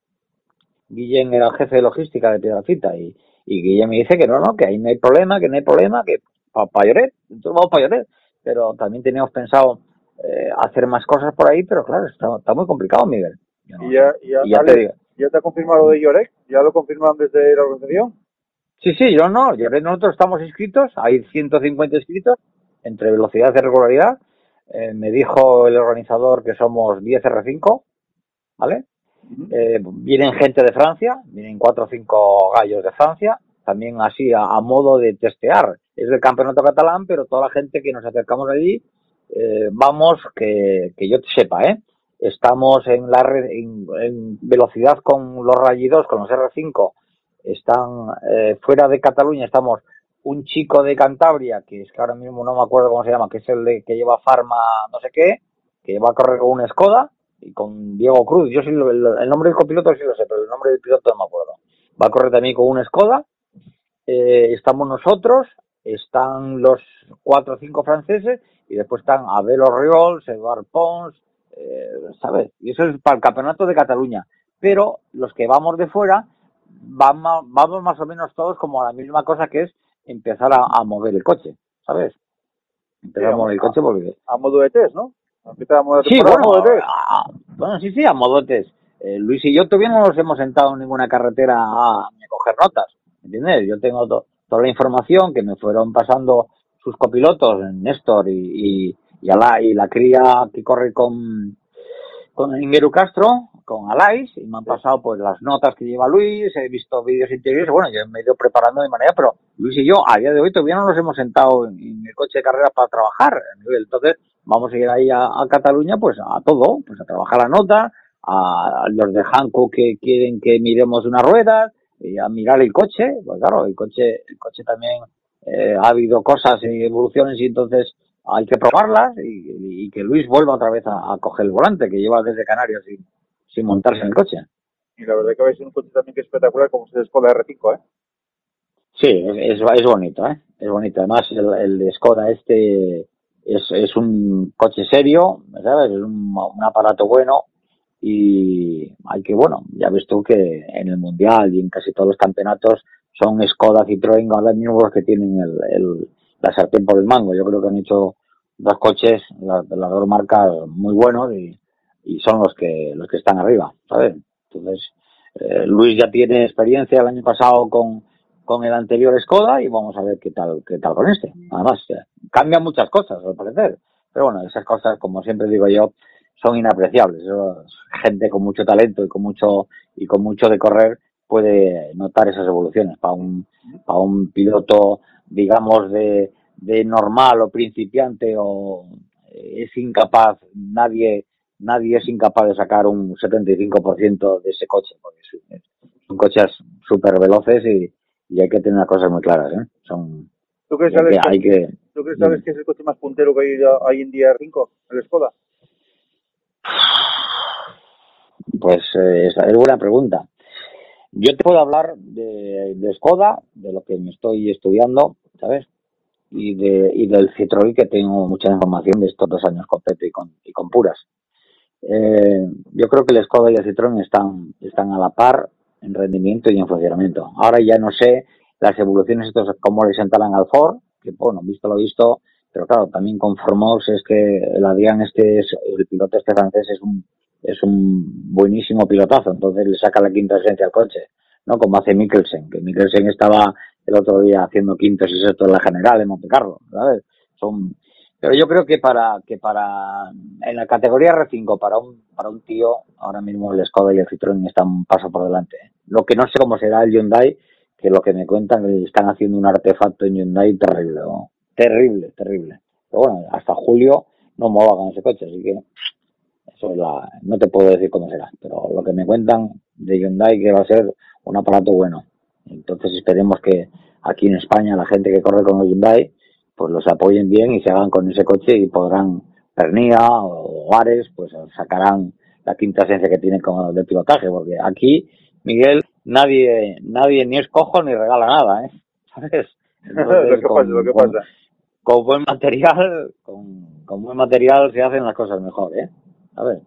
Guillén era el jefe de logística de Piedrafita y, y Guillén me dice que no, no, que ahí no hay problema, que no hay problema, que para pa Lloret, entonces vamos para Lloret, pero también teníamos pensado eh, hacer más cosas por ahí, pero claro, está, está muy complicado, Miguel. No Y ya, ya, Y ya Ale, te digo. ¿ya te ha confirmado lo de Llorec? ¿Ya lo confirman desde la organización? Sí, sí, yo no. Yo, nosotros estamos inscritos, hay 150 inscritos entre velocidad y regularidad. Eh, me dijo el organizador que somos 10 R5, ¿vale? Eh, vienen gente de Francia, vienen cuatro o cinco gallos de Francia, también así a, a modo de testear. Es del campeonato catalán, pero toda la gente que nos acercamos allí, eh, vamos, que, que yo sepa, ¿eh? Estamos en la en velocidad con los rayidos, con los R5, están eh, fuera de Cataluña, estamos un chico de Cantabria, que es que ahora mismo no me acuerdo cómo se llama, que es el de, que lleva Farma no sé qué, que va a correr con una Skoda, y con Diego Cruz, yo sí, lo- el, el nombre del copiloto sí lo sé, pero el nombre del piloto no me acuerdo. Va a correr también con una Skoda, eh, estamos nosotros, están los cuatro o cinco franceses, y después están Abel Oriols, Eduard Pons, eh, ¿sabes? Y eso es para el campeonato de Cataluña. Pero los que vamos de fuera, vamos, vamos más o menos todos como a la misma cosa que es empezar a, a mover el coche, ¿sabes? Empezar a mover el coche porque... A modo de test, ¿no? A modo de Sí, bueno, a modo de test. a- a- bueno, sí, sí, a modotes. Eh, Luis y yo todavía no nos hemos sentado en ninguna carretera a, a coger notas, ¿entiendes? Yo tengo to- toda la información que me fueron pasando sus copilotos, Néstor y, y, y, Ala- y la cría que corre con, con Ingeru Castro, con Alais, y me han pasado pues las notas que lleva Luis, he visto vídeos interiores, bueno, yo me he ido preparando de manera, pero Luis y yo a día de hoy todavía no nos hemos sentado en, en el coche de carrera para trabajar, entonces vamos a ir ahí a, a Cataluña pues a todo, pues a trabajar la nota, a los de Hanco que quieren que miremos unas ruedas, y a mirar el coche, pues claro, el coche, el coche también eh, ha habido cosas y evoluciones y entonces hay que probarlas y, y que Luis vuelva otra vez a, a coger el volante que lleva desde Canarias sin, sin montarse en el coche. Y la verdad que vais en un coche también que es espectacular como se Skoda R5, ¿eh? Sí, es, es, bonito, ¿eh? Es bonito. Además, el, el de Skoda este es, es un coche serio, ¿sabes? Es un, un aparato bueno y hay que, bueno, ya ves tú que en el Mundial y en casi todos los campeonatos son Skoda, Citroën, ahora mismo los que tienen el, el, la sartén por el mango. Yo creo que han hecho dos coches, las, las dos marcas muy buenos y, y son los que, los que están arriba, ¿sabes? Entonces, eh, Luis ya tiene experiencia el año pasado con, con el anterior Skoda y vamos a ver qué tal, qué tal con este. Además, eh, cambian muchas cosas al parecer. Pero bueno, esas cosas, como siempre digo yo, son inapreciables. Gente con mucho talento y con mucho, y con mucho de correr puede notar esas evoluciones. Para un, para un piloto, digamos, de, de normal o principiante o eh, es incapaz, nadie, nadie es incapaz de sacar un 75% de ese coche, porque son coches súper veloces y, y hay que tener las cosas muy claras, ¿eh? Son, ¿Tú crees, que, hay que, que, ¿tú crees, Alex, que es el coche más puntero que hay hoy en día R5, el Skoda? Pues eh, esa es buena pregunta. Yo te puedo hablar de, de Skoda, de lo que me estoy estudiando, ¿sabes? Y, de, y del Citroën, que tengo mucha información de estos dos años con Pepe y con, y con Puras. Eh, yo creo que el Skoda y el Citroën están, están a la par en rendimiento y en funcionamiento. Ahora ya no sé las evoluciones estos cómo le sentaran al Ford, que bueno, visto lo visto, pero claro, también con Formox es que el Adrián este es, el piloto este francés es un es un buenísimo pilotazo, entonces le saca la quinta esencia al coche, ¿no? Como hace Mikkelsen, que Mikkelsen estaba el otro día haciendo quintos y sextos en la general en Monte Carlo, ¿sabes? Son, pero yo creo que para, que para, en la categoría R5, para un, para un tío, ahora mismo el Skoda y el Citroën están un paso por delante. Lo que no sé cómo será el Hyundai, que lo que me cuentan están haciendo un artefacto en Hyundai terrible, terrible, terrible. Pero bueno, hasta julio no me con ese coche, así que eso es la, no te puedo decir cómo será, pero lo que me cuentan de Hyundai que va a ser un aparato bueno. Entonces esperemos que aquí en España la gente que corre con el Hyundai pues los apoyen bien y se hagan con ese coche y podrán Pernía o Ares pues sacarán la quinta esencia que tienen como de pilotaje porque aquí Miguel nadie nadie ni es cojo ni regala nada ¿eh? ¿sabes? Entonces, lo que con- pasa, lo que con- pasa. con buen material, con, con buen material se hacen las cosas mejor, ¿eh? A ver,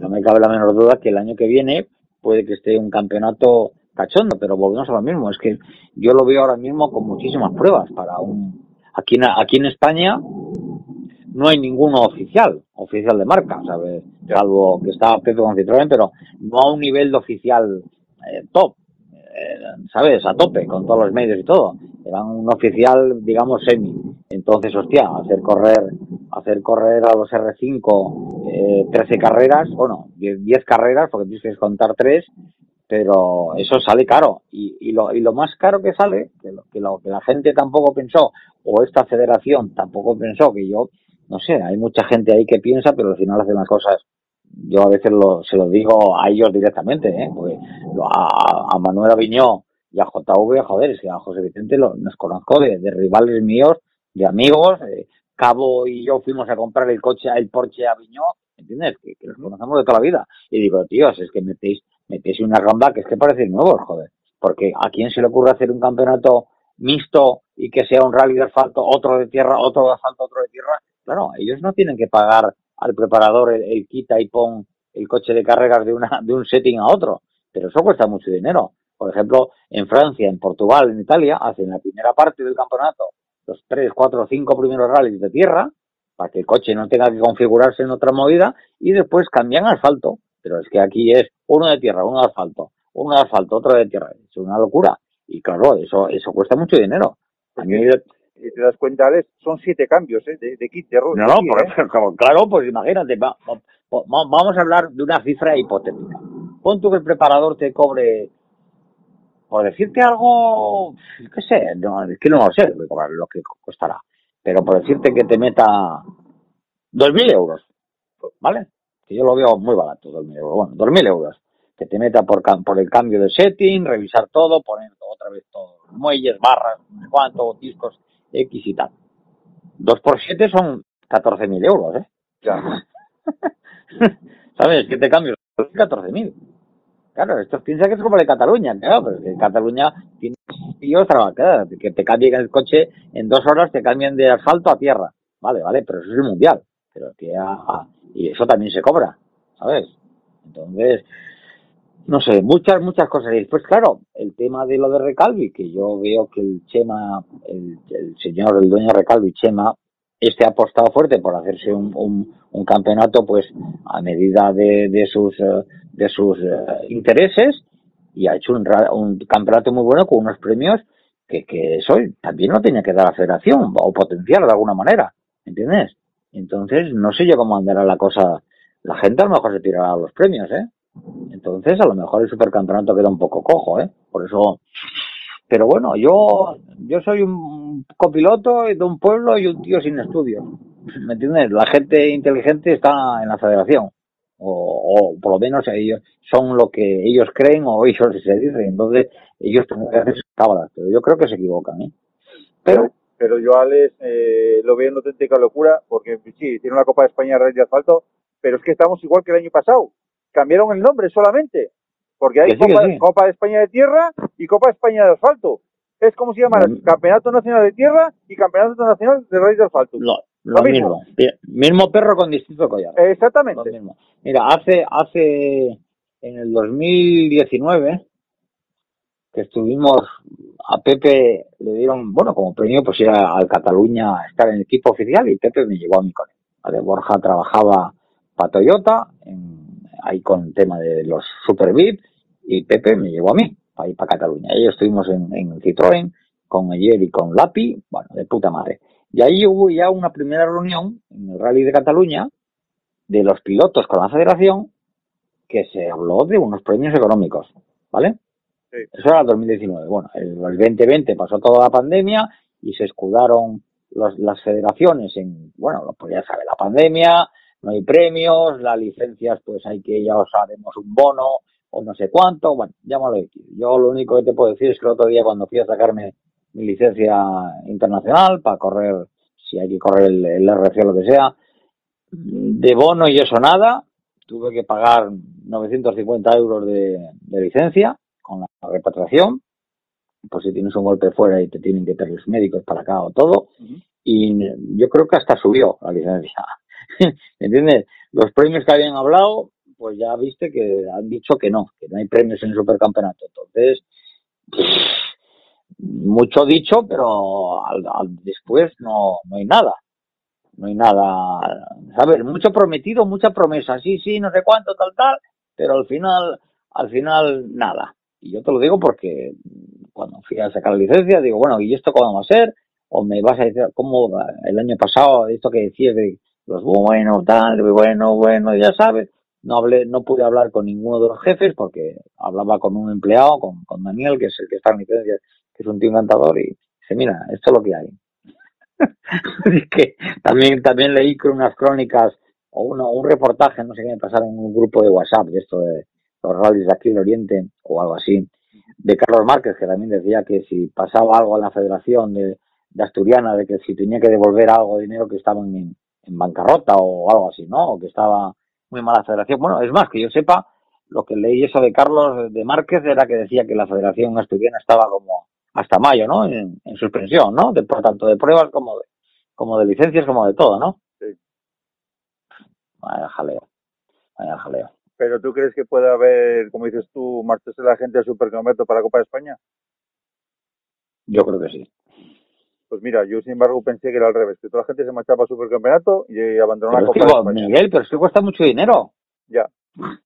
no me cabe la menor duda que el año que viene puede que esté un campeonato cachondo, pero volvemos a lo mismo, es que yo lo veo ahora mismo con muchísimas pruebas para un aquí en, aquí en España no hay ninguno oficial, oficial de marca, ¿sabes? Salvo que está Pepe con Citroën, pero no a un nivel de oficial eh, top, eh, ¿sabes? A tope, con todos los medios y todo. Era un oficial, digamos, semi. Entonces, hostia, hacer correr, hacer correr a los R5 eh, 13 carreras, bueno, 10, 10 carreras, porque tienes que contar 3, pero eso sale caro. Y, y, lo, y lo más caro que sale, que lo, que lo que la gente tampoco pensó, o esta federación tampoco pensó, que yo, no sé, hay mucha gente ahí que piensa, pero al final hacen las cosas yo a veces lo, se lo digo a ellos directamente, ¿eh? Porque a, a Manuel Aviñó y a JV, joder, es que a José Vicente lo, nos conozco de, de rivales míos, de amigos. eh, Cabo y yo fuimos a comprar el coche, el Porsche Aviñó, ¿entiendes? Que, que los conocemos de toda la vida. Y digo, tíos, es que metéis, metéis una ronda que es que parecen nuevos, joder. Porque a quién se le ocurre hacer un campeonato mixto y que sea un rally de asfalto, otro de tierra, otro de asfalto, otro de tierra. Claro, ellos no tienen que pagar al preparador el, quita y pon el coche de carreras de una de un setting a otro, pero eso cuesta mucho dinero. Por ejemplo, en Francia, en Portugal, en Italia, hacen la primera parte del campeonato, los tres, cuatro, cinco primeros rallies de tierra, para que el coche no tenga que configurarse en otra movida, y después cambian asfalto. Pero es que aquí es uno de tierra, uno de asfalto, uno de asfalto, otro de tierra. Es una locura. Y claro, eso, eso cuesta mucho dinero. A mí, Si te das cuenta, Alex, son siete cambios ¿eh? de, de kit de no, no, aquí, por ¿eh? claro, pues imagínate, va- va- va- vamos a hablar de una cifra hipotética. Pon tú que el preparador te cobre, por decirte algo, qué sé, no, es que no lo sé lo que- lo que costará, pero por decirte que te meta 2.000 euros, ¿vale? Que yo lo veo muy barato, 2.000 euros, bueno, 2.000 euros, que te meta por, el cambio de setting, revisar todo, poner otra vez todo, muelles, barras, no sé cuánto, discos, X y tal. 2 por 7 son 14.000 euros, ¿eh? Ya. ¿Sabes? Que te cambio 14.000. Claro, esto piensa que es como de Cataluña, claro, pero que en Cataluña tiene tíos trabajar, que te cambien el coche en dos horas, te cambian de asfalto a tierra. Vale, vale, pero eso es el mundial. Pero que a- y eso también se cobra, ¿sabes? Entonces, no sé, muchas, muchas cosas. Y después, claro, el tema de lo de Recalvi, que yo veo que el Chema, el, el señor, el dueño de Recalvi, Chema, este ha apostado fuerte por hacerse un, un, un campeonato, pues, a medida de, de sus, eh, de sus eh, intereses y ha hecho un, un campeonato muy bueno con unos premios que, que eso también lo tenía que dar la federación o potenciar de alguna manera, ¿entiendes? Entonces, no sé yo cómo andará la cosa. La gente a lo mejor se tirará a los premios, ¿eh? Entonces, a lo mejor el supercampeonato queda un poco cojo, ¿eh? Por eso. Pero bueno, yo yo soy un copiloto de un pueblo y un tío sin estudios. ¿Me entiendes? La gente inteligente está en la federación. O, o por lo menos ellos son lo que ellos creen o ellos se dicen. Entonces, ellos tienen que hacer sus. Pero yo creo que se equivocan, ¿eh? Pero, Pero yo, Alex, eh, lo veo en auténtica locura, porque sí, tiene una Copa de España de Rally de Asfalto, pero es que estamos igual que el año pasado. cambiaron el nombre solamente. Porque hay sí, Copa, sí. Copa de España de Tierra y Copa de España de Asfalto. Es como se llama Mm. Campeonato Nacional de Tierra y Campeonato Nacional de Rally de Asfalto. Lo, Lo lo mismo. mismo. Perro con distinto collar. Lo Exactamente. mismo. Mira, hace, hace, en el 2019, que estuvimos, a Pepe le dieron, bueno, como premio, pues ir a, a Cataluña a estar en el equipo oficial y Pepe me llevó a mí con él. Vale, Borja trabajaba para Toyota, en- ahí con el tema de los Super VIP, y Pepe me llevó a mí para ir para Cataluña. Ellos estuvimos en, en Citroën, con ayer y con Lapi, bueno, de puta madre. Y ahí hubo ya una primera reunión en el Rally de Cataluña de los pilotos con la federación que se habló de unos premios económicos, ¿vale? Eso era el 2019. Bueno, el, el 2020 pasó toda la pandemia y se escudaron los- las federaciones en, bueno, pues ya sabe, la pandemia, no hay premios, las licencias, pues hay que, ya os haremos un bono o no sé cuánto, bueno, llámalo X. Yo lo único que te puedo decir es que el otro día cuando fui a sacarme mi licencia internacional para correr, si hay que correr el, el RC o lo que sea, de bono y eso nada, tuve que pagar 950 euros de licencia con la repatriación, por si tienes un golpe fuera y te tienen que traer los médicos para acá o todo, y yo creo que hasta subió la licencia. ¿Me entiendes? Los premios que habían hablado, pues ya viste que han dicho que no, que no hay premios en el supercampeonato. Entonces, mucho dicho, pero al, al- después no, no hay nada. No hay nada, ¿sabes? Mucho prometido, mucha promesa, sí, sí, no sé cuánto, tal, tal, pero al final, al final, nada. Y yo te lo digo porque cuando fui a sacar la licencia, digo, bueno, ¿y esto cómo va a ser? O me vas a decir, como el año pasado, esto que decías de los bueno, tal, bueno, bueno, ya sabes, no hablé, no pude hablar con ninguno de los jefes porque hablaba con un empleado, con, con Daniel, que es el que está en licencia, que es un tío encantador, y dice, mira, esto es lo que hay. Es que también, también leí unas crónicas o uno, un reportaje, no sé qué me pasaron en un grupo de WhatsApp de esto de los rallies de aquí del Oriente o algo así, de Carlos Márquez, que también decía que si pasaba algo en la federación de, de Asturiana, de que si tenía que devolver algo de dinero que estaban en, en bancarrota o algo así, ¿no? O que estaba muy mala federación. Bueno, es más, que yo sepa, lo que leí eso de Carlos de Márquez era que decía que la federación asturiana estaba como hasta mayo, ¿no? En, en suspensión, ¿no? De, por tanto de pruebas como de, como de licencias, como de todo, ¿no? Sí. Vaya jaleo. Vaya jaleo. Pero tú crees que puede haber, como dices tú, marcharse la gente al supercampeonato para la Copa de España? Yo creo que sí. Pues mira, yo sin embargo pensé que era al revés, que toda la gente se marchaba al supercampeonato y abandonó Pero la es que, Copa de España. Miguel, pero es que cuesta mucho dinero. Ya.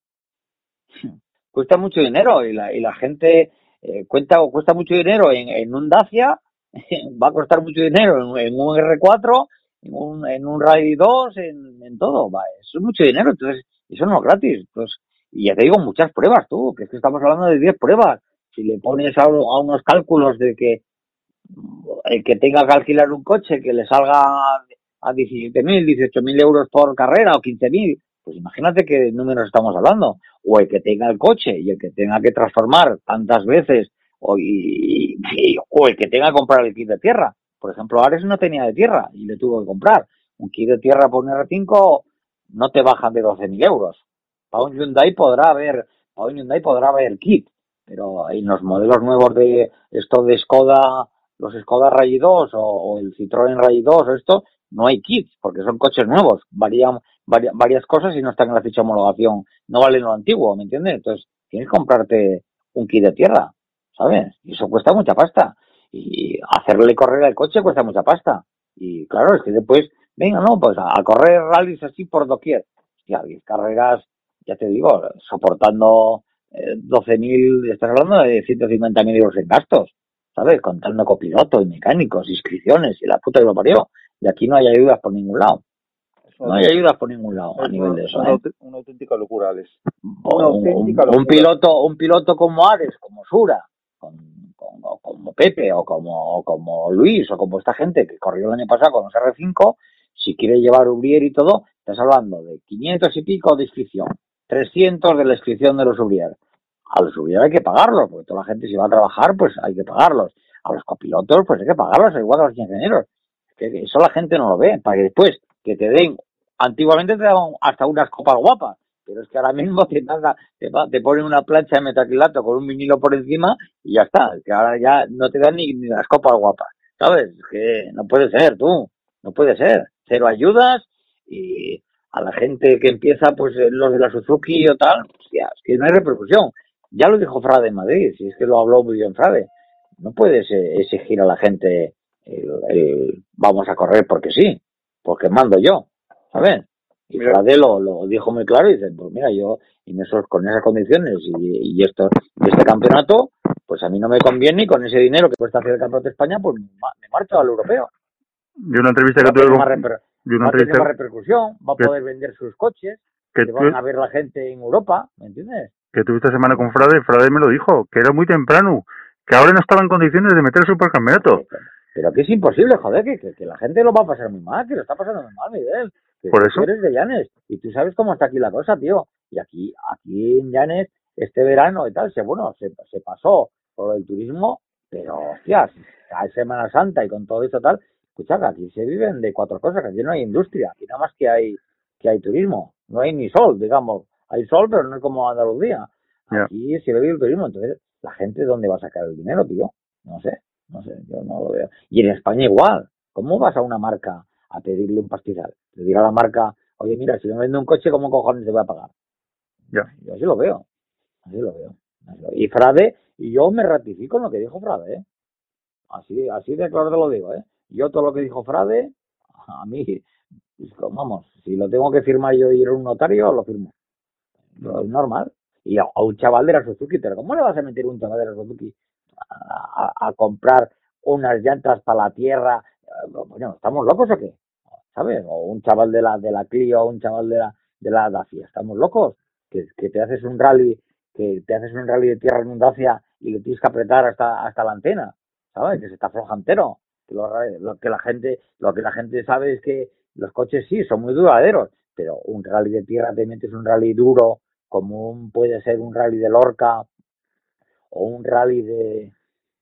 Cuesta mucho dinero y la, y la gente eh, cuenta, cuesta mucho dinero en, en un Dacia, va a costar mucho dinero en, en un R4, en un, en un Rally 2, en, en todo. Va, eso es mucho dinero, entonces eso no es gratis. Entonces, y ya te digo, muchas pruebas tú, que es que estamos hablando de 10 pruebas. Si le pones a, unos cálculos de que el que tenga que alquilar un coche que le salga a 17.000, 18.000 euros por carrera o 15.000, pues imagínate qué números estamos hablando. O el que tenga el coche y el que tenga que transformar tantas veces, o, y- o el que tenga que comprar el kit de tierra. Por ejemplo, Ares no tenía de tierra y le tuvo que comprar. Un kit de tierra por un R5 no te bajan de 12.000 euros. Para un Hyundai podrá haber, para un Hyundai podrá haber kit, pero en los modelos nuevos de esto de Skoda, los Skoda Rally 2 o, el Citroën Rally 2 o esto, no hay kits porque son coches nuevos, varían varia- varias cosas y no están en la ficha de homologación, no valen lo antiguo, ¿me entiendes? Entonces tienes que comprarte un kit de tierra, ¿sabes? Y eso cuesta mucha pasta. Y hacerle correr el coche cuesta mucha pasta. Y claro, es que después, venga, no, pues a, a correr rallies así por doquier. Hostia, 10 carreras, ya te digo, soportando eh, 12.000, estás hablando de 150.000 euros en gastos, ¿sabes? Contando copiloto y mecánicos, inscripciones y la puta que lo parió. Y aquí no hay ayudas por ningún lado. No hay ayudas por ningún lado a nivel de eso, una ¿eh? una auténtica locura, Alex. Una un, auténtica un- un locura. piloto un piloto como Ares como Sura con, como Pepe o como como Luis o como esta gente que corrió el año pasado con los R5 si quiere llevar Ubrier y todo estás hablando de 500 y pico de inscripción 300 de la inscripción de los Ubrier a los Ubrier hay que pagarlos porque toda la gente si va a trabajar pues hay que pagarlos a los copilotos pues hay que pagarlos igual que a los ingenieros eso la gente no lo ve para que después que te den antiguamente te daban hasta unas copas guapas Pero es que ahora mismo te, paga- te, te ponen una plancha de metacrilato con un vinilo por encima y ya está. Es que ahora ya no te dan ni, ni las copas guapas. ¿Sabes? Es que no puede ser, tú. No puede ser. Cero ayudas y a la gente que empieza, pues eh, los de la Suzuki o tal, hostia, es que no hay repercusión. Ya lo dijo Frade en Madrid, si es que lo habló muy bien Frade. No puedes eh, exigir a la gente el, el vamos a correr porque sí, porque mando yo, ¿sabes? Y. Frade lo, lo dijo muy claro y dice, pues mira, yo en esos, con esas condiciones y, y esto, este campeonato, pues a mí no me conviene y con ese dinero que cuesta hacer el campeonato de España, pues me marcho al europeo. De una entrevista que a tuve con, de una va a tener más entrevista repercusión, va a que- poder vender sus coches, que, que van a ver la gente en Europa, ¿me entiendes? que tuve esta semana con Frade, Frade me lo dijo, que era muy temprano, que ahora no estaba en condiciones de meter el supercampeonato. Pero que es imposible, joder, que, que, que la gente lo va a pasar muy mal, que lo está pasando muy mal, Miguel. Que Por tú eso. eres de Llanes y tú sabes cómo está aquí la cosa, tío. Y aquí, aquí en Llanes, este verano y tal, se, bueno, se, se pasó por lo del turismo, pero, hostias, hay Semana Santa y con todo esto tal, escucha, que aquí se viven de cuatro cosas, que aquí no hay industria, aquí nada más que hay, que hay turismo, no hay ni sol, digamos. Hay sol, pero no es como Andalucía. Aquí se vive el turismo, entonces, ¿la gente dónde va a sacar el dinero, tío? No sé, no sé, yo no lo veo. Y en España igual. ¿Cómo vas a una marca a pedirle un pastizal? Pedir a la marca, oye, mira, si me vende un coche, ¿cómo cojones te voy a pagar? Ya. Yo así lo veo. Así lo veo. Y Frade, y yo me ratifico en lo que dijo Frade, ¿eh? Así, así de claro te lo digo, ¿eh? Yo todo lo que dijo Frade, a mí, pues, vamos, si lo tengo que firmar yo y ir a un notario, lo firmo. Lo es normal. Y a, a un chaval de la Suzuki, pero ¿cómo le vas a meter un chaval de la Suzuki a, a- a comprar unas llantas para la tierra? Eh, Bueno, ¿estamos locos o qué? ¿Sabes? O un chaval de la de la Clio, o un chaval de la de la Dacia, ¿estamos locos? Que, que te haces un rally, que te haces un rally de tierra en un Dacia y le tienes que apretar hasta hasta la antena, ¿sabes? Que se te afloja entero. Que lo, lo que la gente lo que la gente sabe es que los coches sí son muy duraderos, pero un rally de tierra te metes un rally duro como un, puede ser un rally de Lorca o un rally de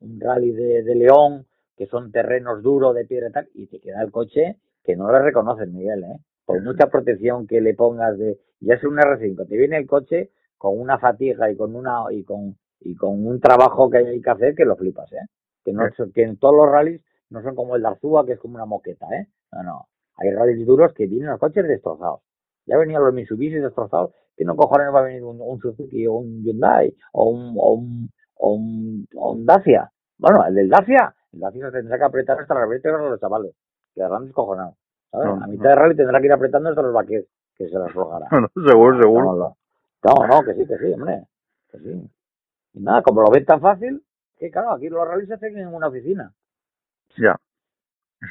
un rally de, de León que son terrenos duros de piedra y tal y te queda el coche que no le reconoces Miguel eh por mucha protección que le pongas de ya es un R5 te viene el coche con una fatiga y con una y con y con un trabajo que hay que hacer que lo flipas eh que no que en todos los rallies no son como el de Arzúa que es como una moqueta eh no no hay rallies duros que vienen los coches destrozados ya venían los Mitsubishi destrozados que no cojones va a venir un, un Suzuki o un Hyundai o un, o un, o un, o un Dacia. Bueno, el del Dacia, el Dacia se tendrá que apretar hasta la vértebra de los chavales, que darán descojonados. ¿sabes? No, a mitad de rally tendrá que ir apretando hasta los vaqueros, que se las rogará. Seguro, seguro. No, no, no, no, que sí, que sí, hombre. Que sí. Y nada, como lo ven tan fácil, que claro, aquí los rallies se hacen en una oficina. Ya.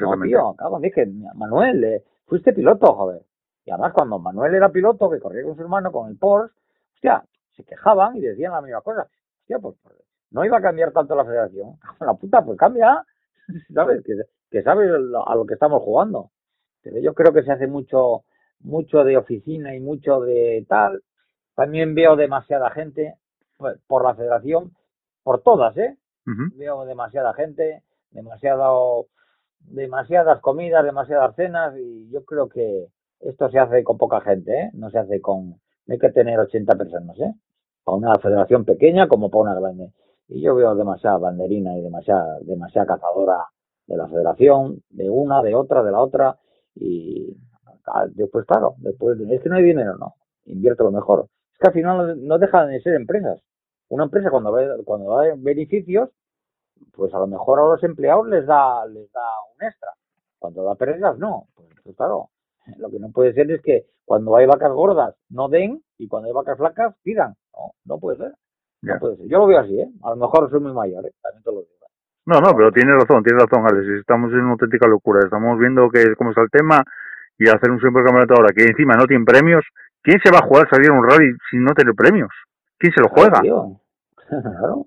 No, tío, dije, Manuel, eh, fuiste piloto, joder. Y además cuando Manuel era piloto, que corría con su hermano con el Porsche, hostia, se quejaban y decían la misma cosa. Hostia, pues pues, no iba a cambiar tanto la federación. La puta, pues cambia, ¿sabes? Que, que sabes lo- a lo que estamos jugando. Pero yo creo que se hace mucho, mucho de oficina y mucho de tal. También veo demasiada gente pues, por la federación, por todas, ¿eh? Veo demasiada gente, demasiado, demasiadas comidas, demasiadas cenas y yo creo que esto se hace con poca gente, ¿eh? No se hace con, hay que tener 80 personas, ¿eh? Para una federación pequeña como para una grande. Y yo veo demasiada banderina y demasiada, demasiada cazadora de la federación, de una, de otra, de la otra y ah, después, claro, después, es no hay dinero, no, invierte lo mejor. Es que al final no dejan de ser empresas. Una empresa cuando cuando da beneficios, pues a lo mejor a los empleados les da les da un extra. Cuando da pérdidas, no. Pues, pues claro, lo que no puede ser es que cuando hay vacas gordas no den y cuando hay vacas flacas pidan. No, no puede ser. No puede ser. Yo lo veo así, ¿eh? A lo mejor soy muy mayor, ¿eh? También te lo digo. No, no, pero tiene razón, tiene razón, Alex. Estamos en una auténtica locura. Estamos viendo que cómo está el tema y hacer un supercampeonato ahora que encima no tiene premios. ¿Quién se va a jugar a salir a un rally sin no tener premios? ¿Quién se lo juega? Claro.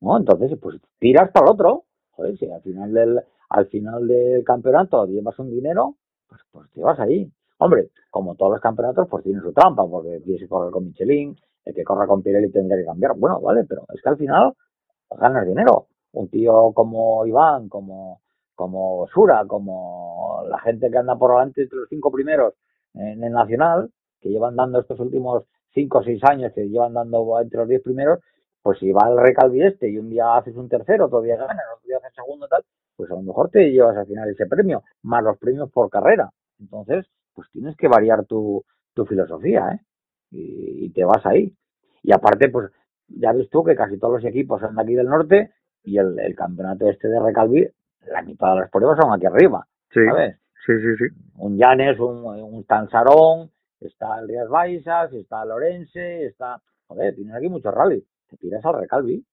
No, entonces, pues tiras para el otro. Joder, si al final del, al final del campeonato llevas un dinero, pues, pues te vas ahí. Hombre, como todos los campeonatos, pues tiene su trampa, porque tienes que correr con Michelin, el que corra con Pirelli tendría que cambiar. Bueno, vale, pero es que al final ganas dinero. Un tío como Iván, como, como Sura, como la gente que anda por delante entre los cinco primeros en el Nacional, que llevan dando estos últimos cinco o seis años, que llevan dando entre los diez primeros, pues si va al recalvi este y un día haces un tercero, otro día ganas, otro día haces segundo tal, pues a lo mejor te llevas al final ese premio, más los premios por carrera. Entonces, pues tienes que variar tu, tu filosofía, ¿eh? Y, y te vas ahí. Y aparte, pues ya ves tú que casi todos los equipos son de aquí del norte y el, el campeonato este de Recalvi, la mitad de las pruebas son aquí arriba, Sí, ¿sabes? sí, sí, sí. Un Llanes, un, un Tansarón, está el Rías Baixas, está el Orense, está... Joder, tienes aquí muchos rallies. Te tiras al Recalvi.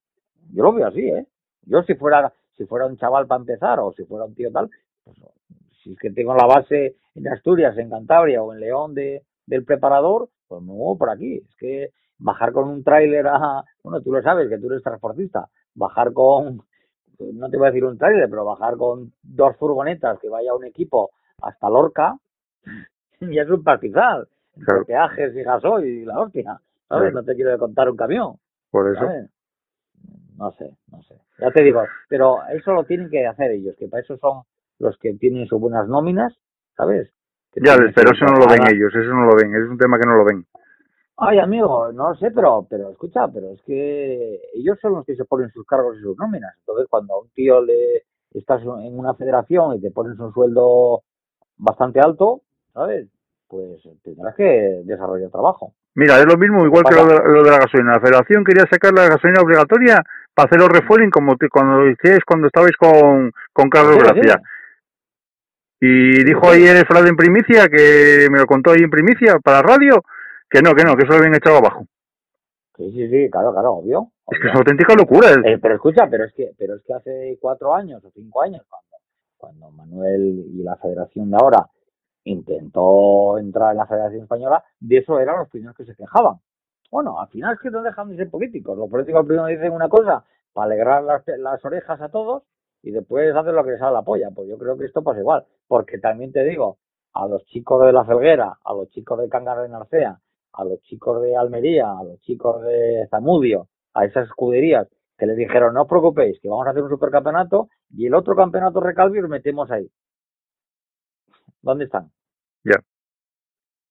Yo lo veo así, ¿eh? Yo si fuera si fuera un chaval para empezar o si fuera un tío tal, pues si es que tengo la base en Asturias, en Cantabria o en León de, del preparador, pues me muevo por aquí. Es que bajar con un tráiler a... Bueno, tú lo sabes, que tú eres transportista. Bajar con... No te voy a decir un tráiler, pero bajar con dos furgonetas que vaya un equipo hasta Lorca, ya es un pastizal. Claro. Peajes y gasoil y la hostia. ¿Sabes? Claro. No te quiero contar un camión. Por eso. ¿sabes? No sé, no sé. Ya te digo, pero eso lo tienen que hacer ellos, que para eso son los que tienen sus buenas nóminas, ¿sabes? Que Ya pero eso no lo ven ellos, eso no lo ven, es un tema que no lo ven. Ay, amigo, no sé, pero, pero escucha, pero es que ellos son los que se ponen sus cargos y sus nóminas. Entonces, cuando a un tío le estás en una federación y te pones un sueldo bastante alto, ¿sabes? Pues tendrás que desarrollar trabajo. Mira, es lo mismo, igual que lo de, lo de la gasolina. La federación quería sacar la gasolina obligatoria para hacer los refueling como te- cuando lo cuando estabais con, con Carlos Sí, sí. Gracia. Y dijo ahí el Frade en primicia, que me lo contó ahí en primicia para radio, que no, que no, que eso lo habían echado abajo. Sí, sí, sí, claro, claro, obvio. Es que es una auténtica locura. es- Eh, pero escucha, pero es que, pero es que hace cuatro años o cinco años, cuando, cuando Manuel y la Federación de ahora intentó entrar en la Federación Española, de eso eran los primeros que se quejaban. Bueno, al final es que no dejan de ser políticos. Los políticos primero dicen una cosa para alegrar las, las orejas a todos y después hacen lo que les sale la polla. Pues yo creo que esto pasa igual. Porque también te digo, a los chicos de la Felguera, a los chicos de Cangas de Narcea, a los chicos de Almería, a los chicos de Zamudio, a esas escuderías que les dijeron, no os preocupéis, que vamos a hacer un supercampeonato y el otro campeonato recalvi os metemos ahí. ¿Dónde están? Ya.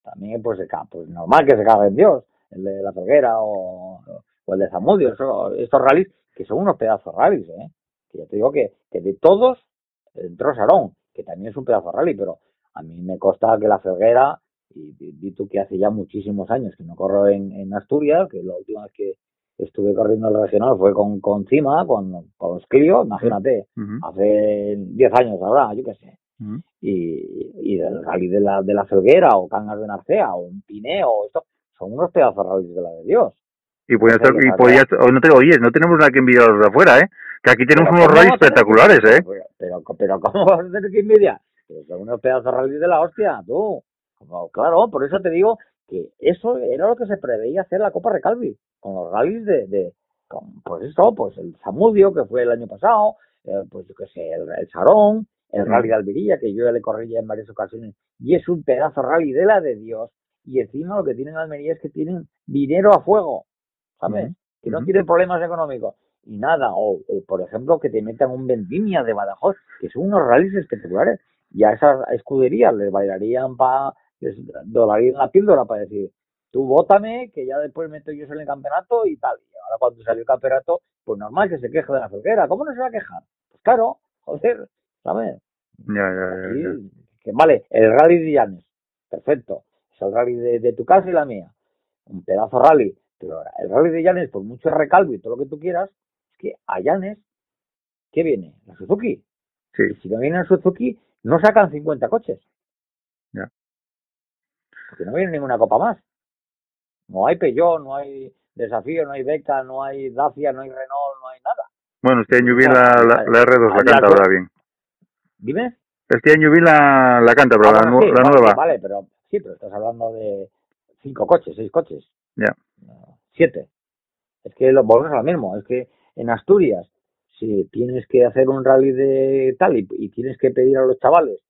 También, pues, se ca- pues normal que se cague en Dios, el de la Felguera o, o el de Zamudio, eso- estos rallies, que son unos pedazos rallies, ¿eh? Que yo te digo que, que de todos entró Sarón, que también es un pedazo de rally, pero a mí me consta que la Felguera, y di di tú que hace ya muchísimos años que no corro en, en Asturias, que la última vez que estuve corriendo el regional fue con, con Cima, con, con los Clio, imagínate, hace 10 años ahora, yo qué sé. Y, y del rally de la, de la Felguera, o Cangas de Narcea, o un Pineo, esto, son unos pedazos rallies de la de Dios. Y podía Entonces, estar, y que podía, salga- o no te oyes, no tenemos nada que envidiar a los de afuera, ¿eh? Que aquí tenemos Pero unos rallies espectaculares, ¿eh? Pero, pero, pero ¿cómo vas a tener que envidiar? Pero son unos pedazos rally de la hostia, tú. Como, claro, por eso te digo que eso era lo que se preveía hacer la Copa Recalvi, con los rallies de, de con, pues eso, pues el Zamudio, que fue el año pasado, eh, pues yo qué sé, el, el Sarón, el Mm. rally de Almería, que yo ya le corrí ya en varias ocasiones, y es un pedazo rally de la de Dios, y encima lo que tienen en Almería es que tienen dinero a fuego, ¿sabes? Que no tienen problemas económicos y nada, o, o, por ejemplo que te metan un Vendimia de Badajoz, que son unos rallies espectaculares, y a esas escuderías les bailarían para, les dolarían la píldora para decir, tú vótame, que ya después meto yo en el campeonato y tal, y ahora cuando salió el campeonato, pues normal que se queje de la felguera, ¿cómo no se va a quejar? Pues claro, joder, ¿sabes? Ya, que vale, el rally de Llanes, perfecto, es el rally de, de tu casa y la mía, un pedazo rally, pero el rally de Llanes, por mucho recalvo y todo lo que tú quieras, es que a Llanes, ¿qué viene? La Suzuki. Sí. Y si no viene la Suzuki, no sacan 50 coches. Ya. Porque no viene ninguna copa más. No hay Peugeot, no hay Desafío, no hay Beca, no hay Dacia, no hay Renault, no hay nada. Bueno, este año vi la, la, la R2, la La- canta ahora bien. Dime. Este año vi la, la canta, pero Ah, la, bueno, nu- sí, la vale, nueva. Vale, pero sí, pero estás hablando de cinco coches, seis coches. Ya. Siete. Es que lo volvemos a lo mismo. Es que en Asturias, si tienes que hacer un rally de tal y, y tienes que pedir a los chavales,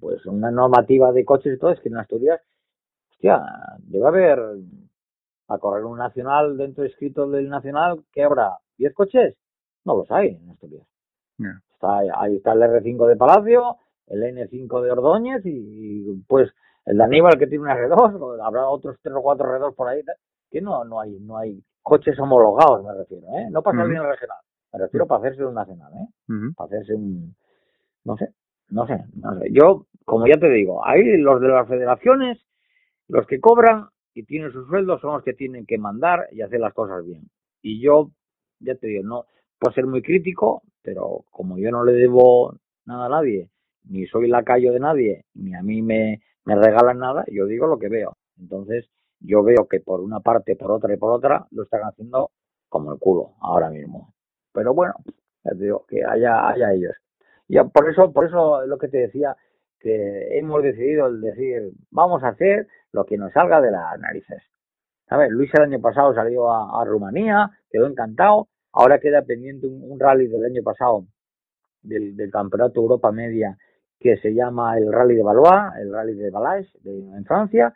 pues una normativa de coches y todo, es que en Asturias, hostia, debe haber a correr un nacional dentro inscrito del nacional, que habrá? ¿10 coches? No los hay en Asturias. Ya. Está, ahí está el R5 de Palacio, el N5 de Ordóñez y, y, pues el de Aníbal que tiene una R2, o habrá otros tres o cuatro R2 por ahí, que no, no hay, no hay coches homologados, me refiero, ¿eh? No para salir en el regional, me refiero para hacerse un nacional, ¿eh? Para hacerse un, no sé, no sé, no sé. Yo, como ya te digo, ahí los de las federaciones, los que cobran y tienen sus sueldos son los que tienen que mandar y hacer las cosas bien. Y yo, ya te digo, no puedo ser muy crítico, pero como yo no le debo nada a nadie, ni soy lacayo de nadie, ni a mí me, me regalan nada, yo digo lo que veo. Entonces, yo veo que por una parte, por otra y por otra, lo están haciendo como el culo ahora mismo. Pero bueno, ya digo, que haya, haya ellos. Y a- por eso, por eso es lo que te decía, que hemos decidido el decir, vamos a hacer lo que nos salga de las narices. ¿Sabes? Luis el año pasado salió a, a Rumanía, quedó encantado, ahora queda pendiente un, un rally del año pasado del, del Campeonato Europa Media que se llama el Rally de Valois, el Rally de Valais de- en Francia,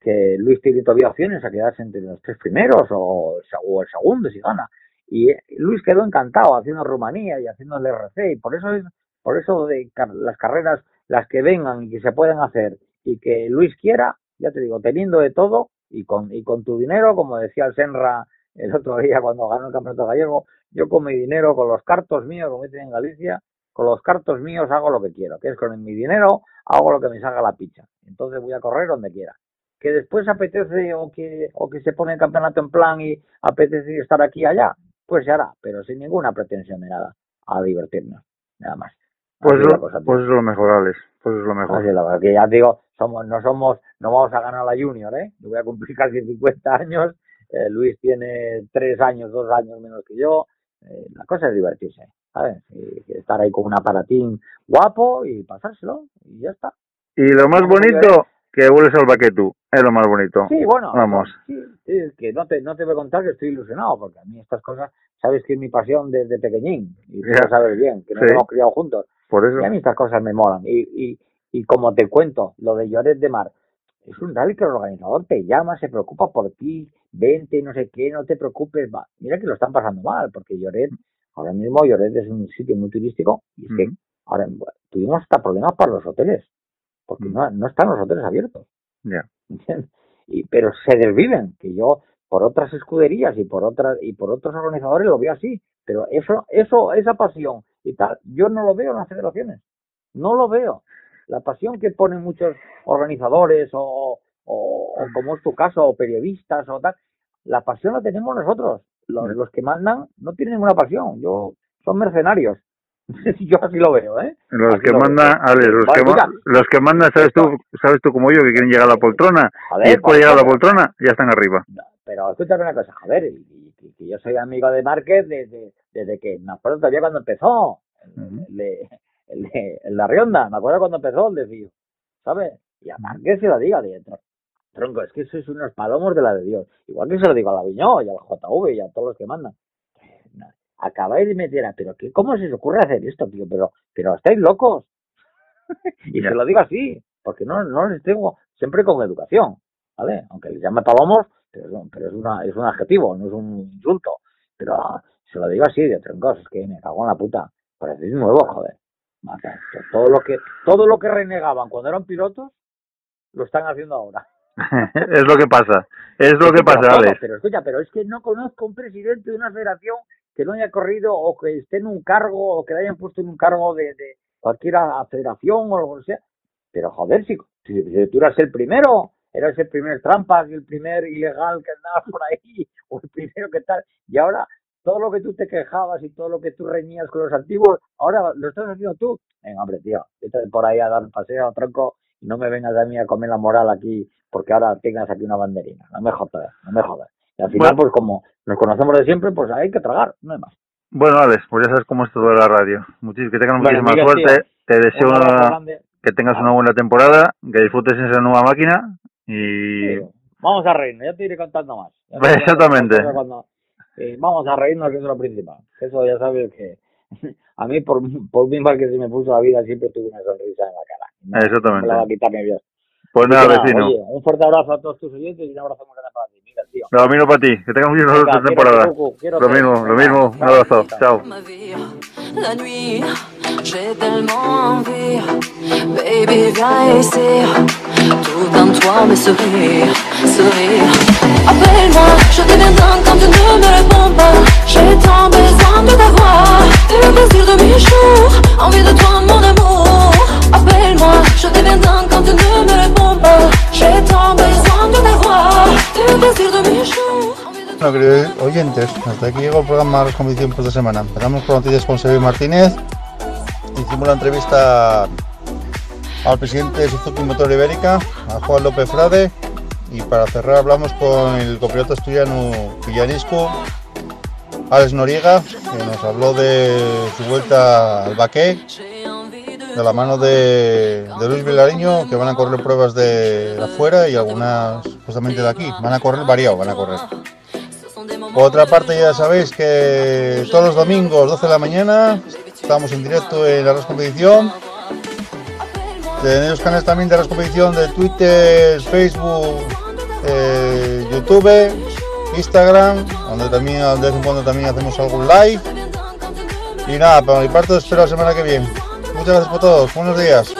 que Luis tiene todavía opciones a quedarse entre los tres primeros o, o el segundo si gana. Y eh, Luis quedó encantado haciendo Rumanía y haciendo el RC y por eso es por eso de car- las carreras las que vengan y que se pueden hacer y que Luis quiera, ya te digo, teniendo de todo y con y con tu dinero, como decía el Senra el otro día cuando ganó el campeonato gallego, yo con mi dinero, con los cartos míos, como dicen en Galicia, con los cartos míos hago lo que quiero, que es con mi dinero hago lo que me salga la picha. Entonces voy a correr donde quiera que después apetece o que o que se pone el campeonato en plan y apetece estar aquí y allá, pues se hará, pero sin ninguna pretensión de nada, a divertirnos, nada más. Pues, lo- cosa, pues es lo mejor, Alex. Pues es lo mejor. Es la que ya digo, somos, no somos, no vamos a ganar la Junior, ¿eh? Yo voy a cumplir casi 50 años, eh, Luis tiene 3 años, 2 años menos que yo, eh, la cosa es divertirse, ¿sabes? Y estar ahí con un aparatín guapo y pasárselo, y ya está. Y lo más bonito, que vuelves al baquetú. Es lo más bonito. Sí, bueno, Vamos. Sí, sí, es que no te, no te voy a contar que estoy ilusionado, porque a mí estas cosas, sabes que es mi pasión desde pequeñín, y tú lo sabes bien, que nos Sí. hemos criado juntos, Por eso. y a mí estas cosas me molan. Y, y, y como te cuento, lo de Lloret de Mar, es un rally que el organizador te llama, se preocupa por ti, vente, no sé qué, no te preocupes, va. Mira que lo están pasando mal, porque Lloret, ahora mismo Lloret es un sitio muy turístico, y es que ahora tuvimos hasta problemas para los hoteles, porque Mm. no, no están los hoteles abiertos. Y pero se desviven que yo por otras escuderías y por otras y por otros organizadores lo veo así pero eso eso esa pasión y tal yo no lo veo en las federaciones no lo veo la pasión que ponen muchos organizadores o, o, o como es tu caso o periodistas o tal la pasión la tenemos nosotros. Los, los que mandan no tienen ninguna pasión. Yo son mercenarios. Yo así lo veo eh Los Así que lo mandan, los Vale, que, ma- mira, los que mandan, sabes tú, sabes tú como yo, que quieren llegar a la poltrona. y después de llegar a la poltrona, ya están arriba. Pero escúchame una cosa, joder, y, y- yo soy amigo de Márquez desde, desde que me acuerdo todavía cuando empezó, de, el de- el de Rionda, me acuerdo cuando empezó el desvío, ¿sabes? Y a Márquez se lo diga de tro- tronco, es que sois unos palomos de la de Dios, igual que se lo digo a la Viñó y al JV y a todos los que mandan. No, Acabáis de meter a, pero ¿qué, ¿cómo se os ocurre hacer esto, tío? Pero, pero estáis locos. y se lo digo así, porque no, no les tengo siempre con educación, ¿vale? Aunque les llame palomos, pero, es un- pero es, una, es un adjetivo, no es un insulto. Pero se lo digo así, de troncos, es que me cago en la puta. Parecéis nuevo, joder. Todo lo que, todo lo que renegaban cuando eran pilotos, lo están haciendo ahora. es lo que pasa. Es lo que pasa, Alex. Pero escucha, pero es que no conozco un presidente de una federación que no haya corrido o que esté en un cargo o que le hayan puesto en un cargo de, de cualquier federación o lo que sea. Pero joder, si, si, tú eras el primero, eras el primer trampas y el primer ilegal que andaba por ahí, o el primero que tal, y ahora todo lo que tú te quejabas y todo lo que tú reñías con los antiguos, ahora lo estás haciendo tú. Venga, hombre, tío, vete por ahí a dar paseo, tronco, y no me vengas a mí a comer la moral aquí porque ahora tengas aquí una banderina. No me jodas, no me jodas. Y al final, Bueno. pues como nos conocemos de siempre, pues hay que tragar, no hay más. Bueno, Alex, pues ya sabes cómo es todo de la radio. Muchis- que Bueno, muchísima Miguel, suerte. tío. Te deseo una- que tengas una buena temporada, que disfrutes esa nueva máquina y Sí, Vamos a reírnos, ya te iré contando más. Exactamente. Eh, vamos a reírnos, que es lo principal. Eso ya sabes que a mí, por, por muy mal que se me puso la vida, siempre tuve una sonrisa en la cara. No, Exactamente. No me la va a quitar ni Dios. pues nada, nada, vecino. Oye, un fuerte abrazo a todos tus oyentes y un abrazo muy grande para ti, Miguel, tío. Lo mismo para ti, que tengas muchísima Venga, suerte quiero temporada. Cucu, quiero Lo mismo, lo mismo. Un chao, abrazo. chao. La nuit J'ai tellement envie, baby, viens ici. Tout en toi, mes sourires, sourires. Appelle-moi, queridos oyentes, hasta aquí llegó el programa Las Convicciones por semana. Empezamos con noticias con Xavier Martínez. Hicimos la entrevista al presidente de Suzuki Motor Ibérica, a Juan López Frade. Y para cerrar hablamos con el copiloto asturiano Villanisco, Alex Noriega, que nos habló de su vuelta al Baqué, de la mano de, Luis Vilariño, que van a correr pruebas de afuera y algunas justamente de aquí. Van a correr variado, van a correr. Por otra parte, ya sabéis que todos los domingos, 12 de la mañana, estamos en directo en la Competición. Tenéis canales también de la Competición de Twitter, Facebook, eh, YouTube, Instagram, donde también de vez en cuando también hacemos algún live. Y nada, Para mi parte espero la semana que viene. Muchas gracias por todos, buenos días.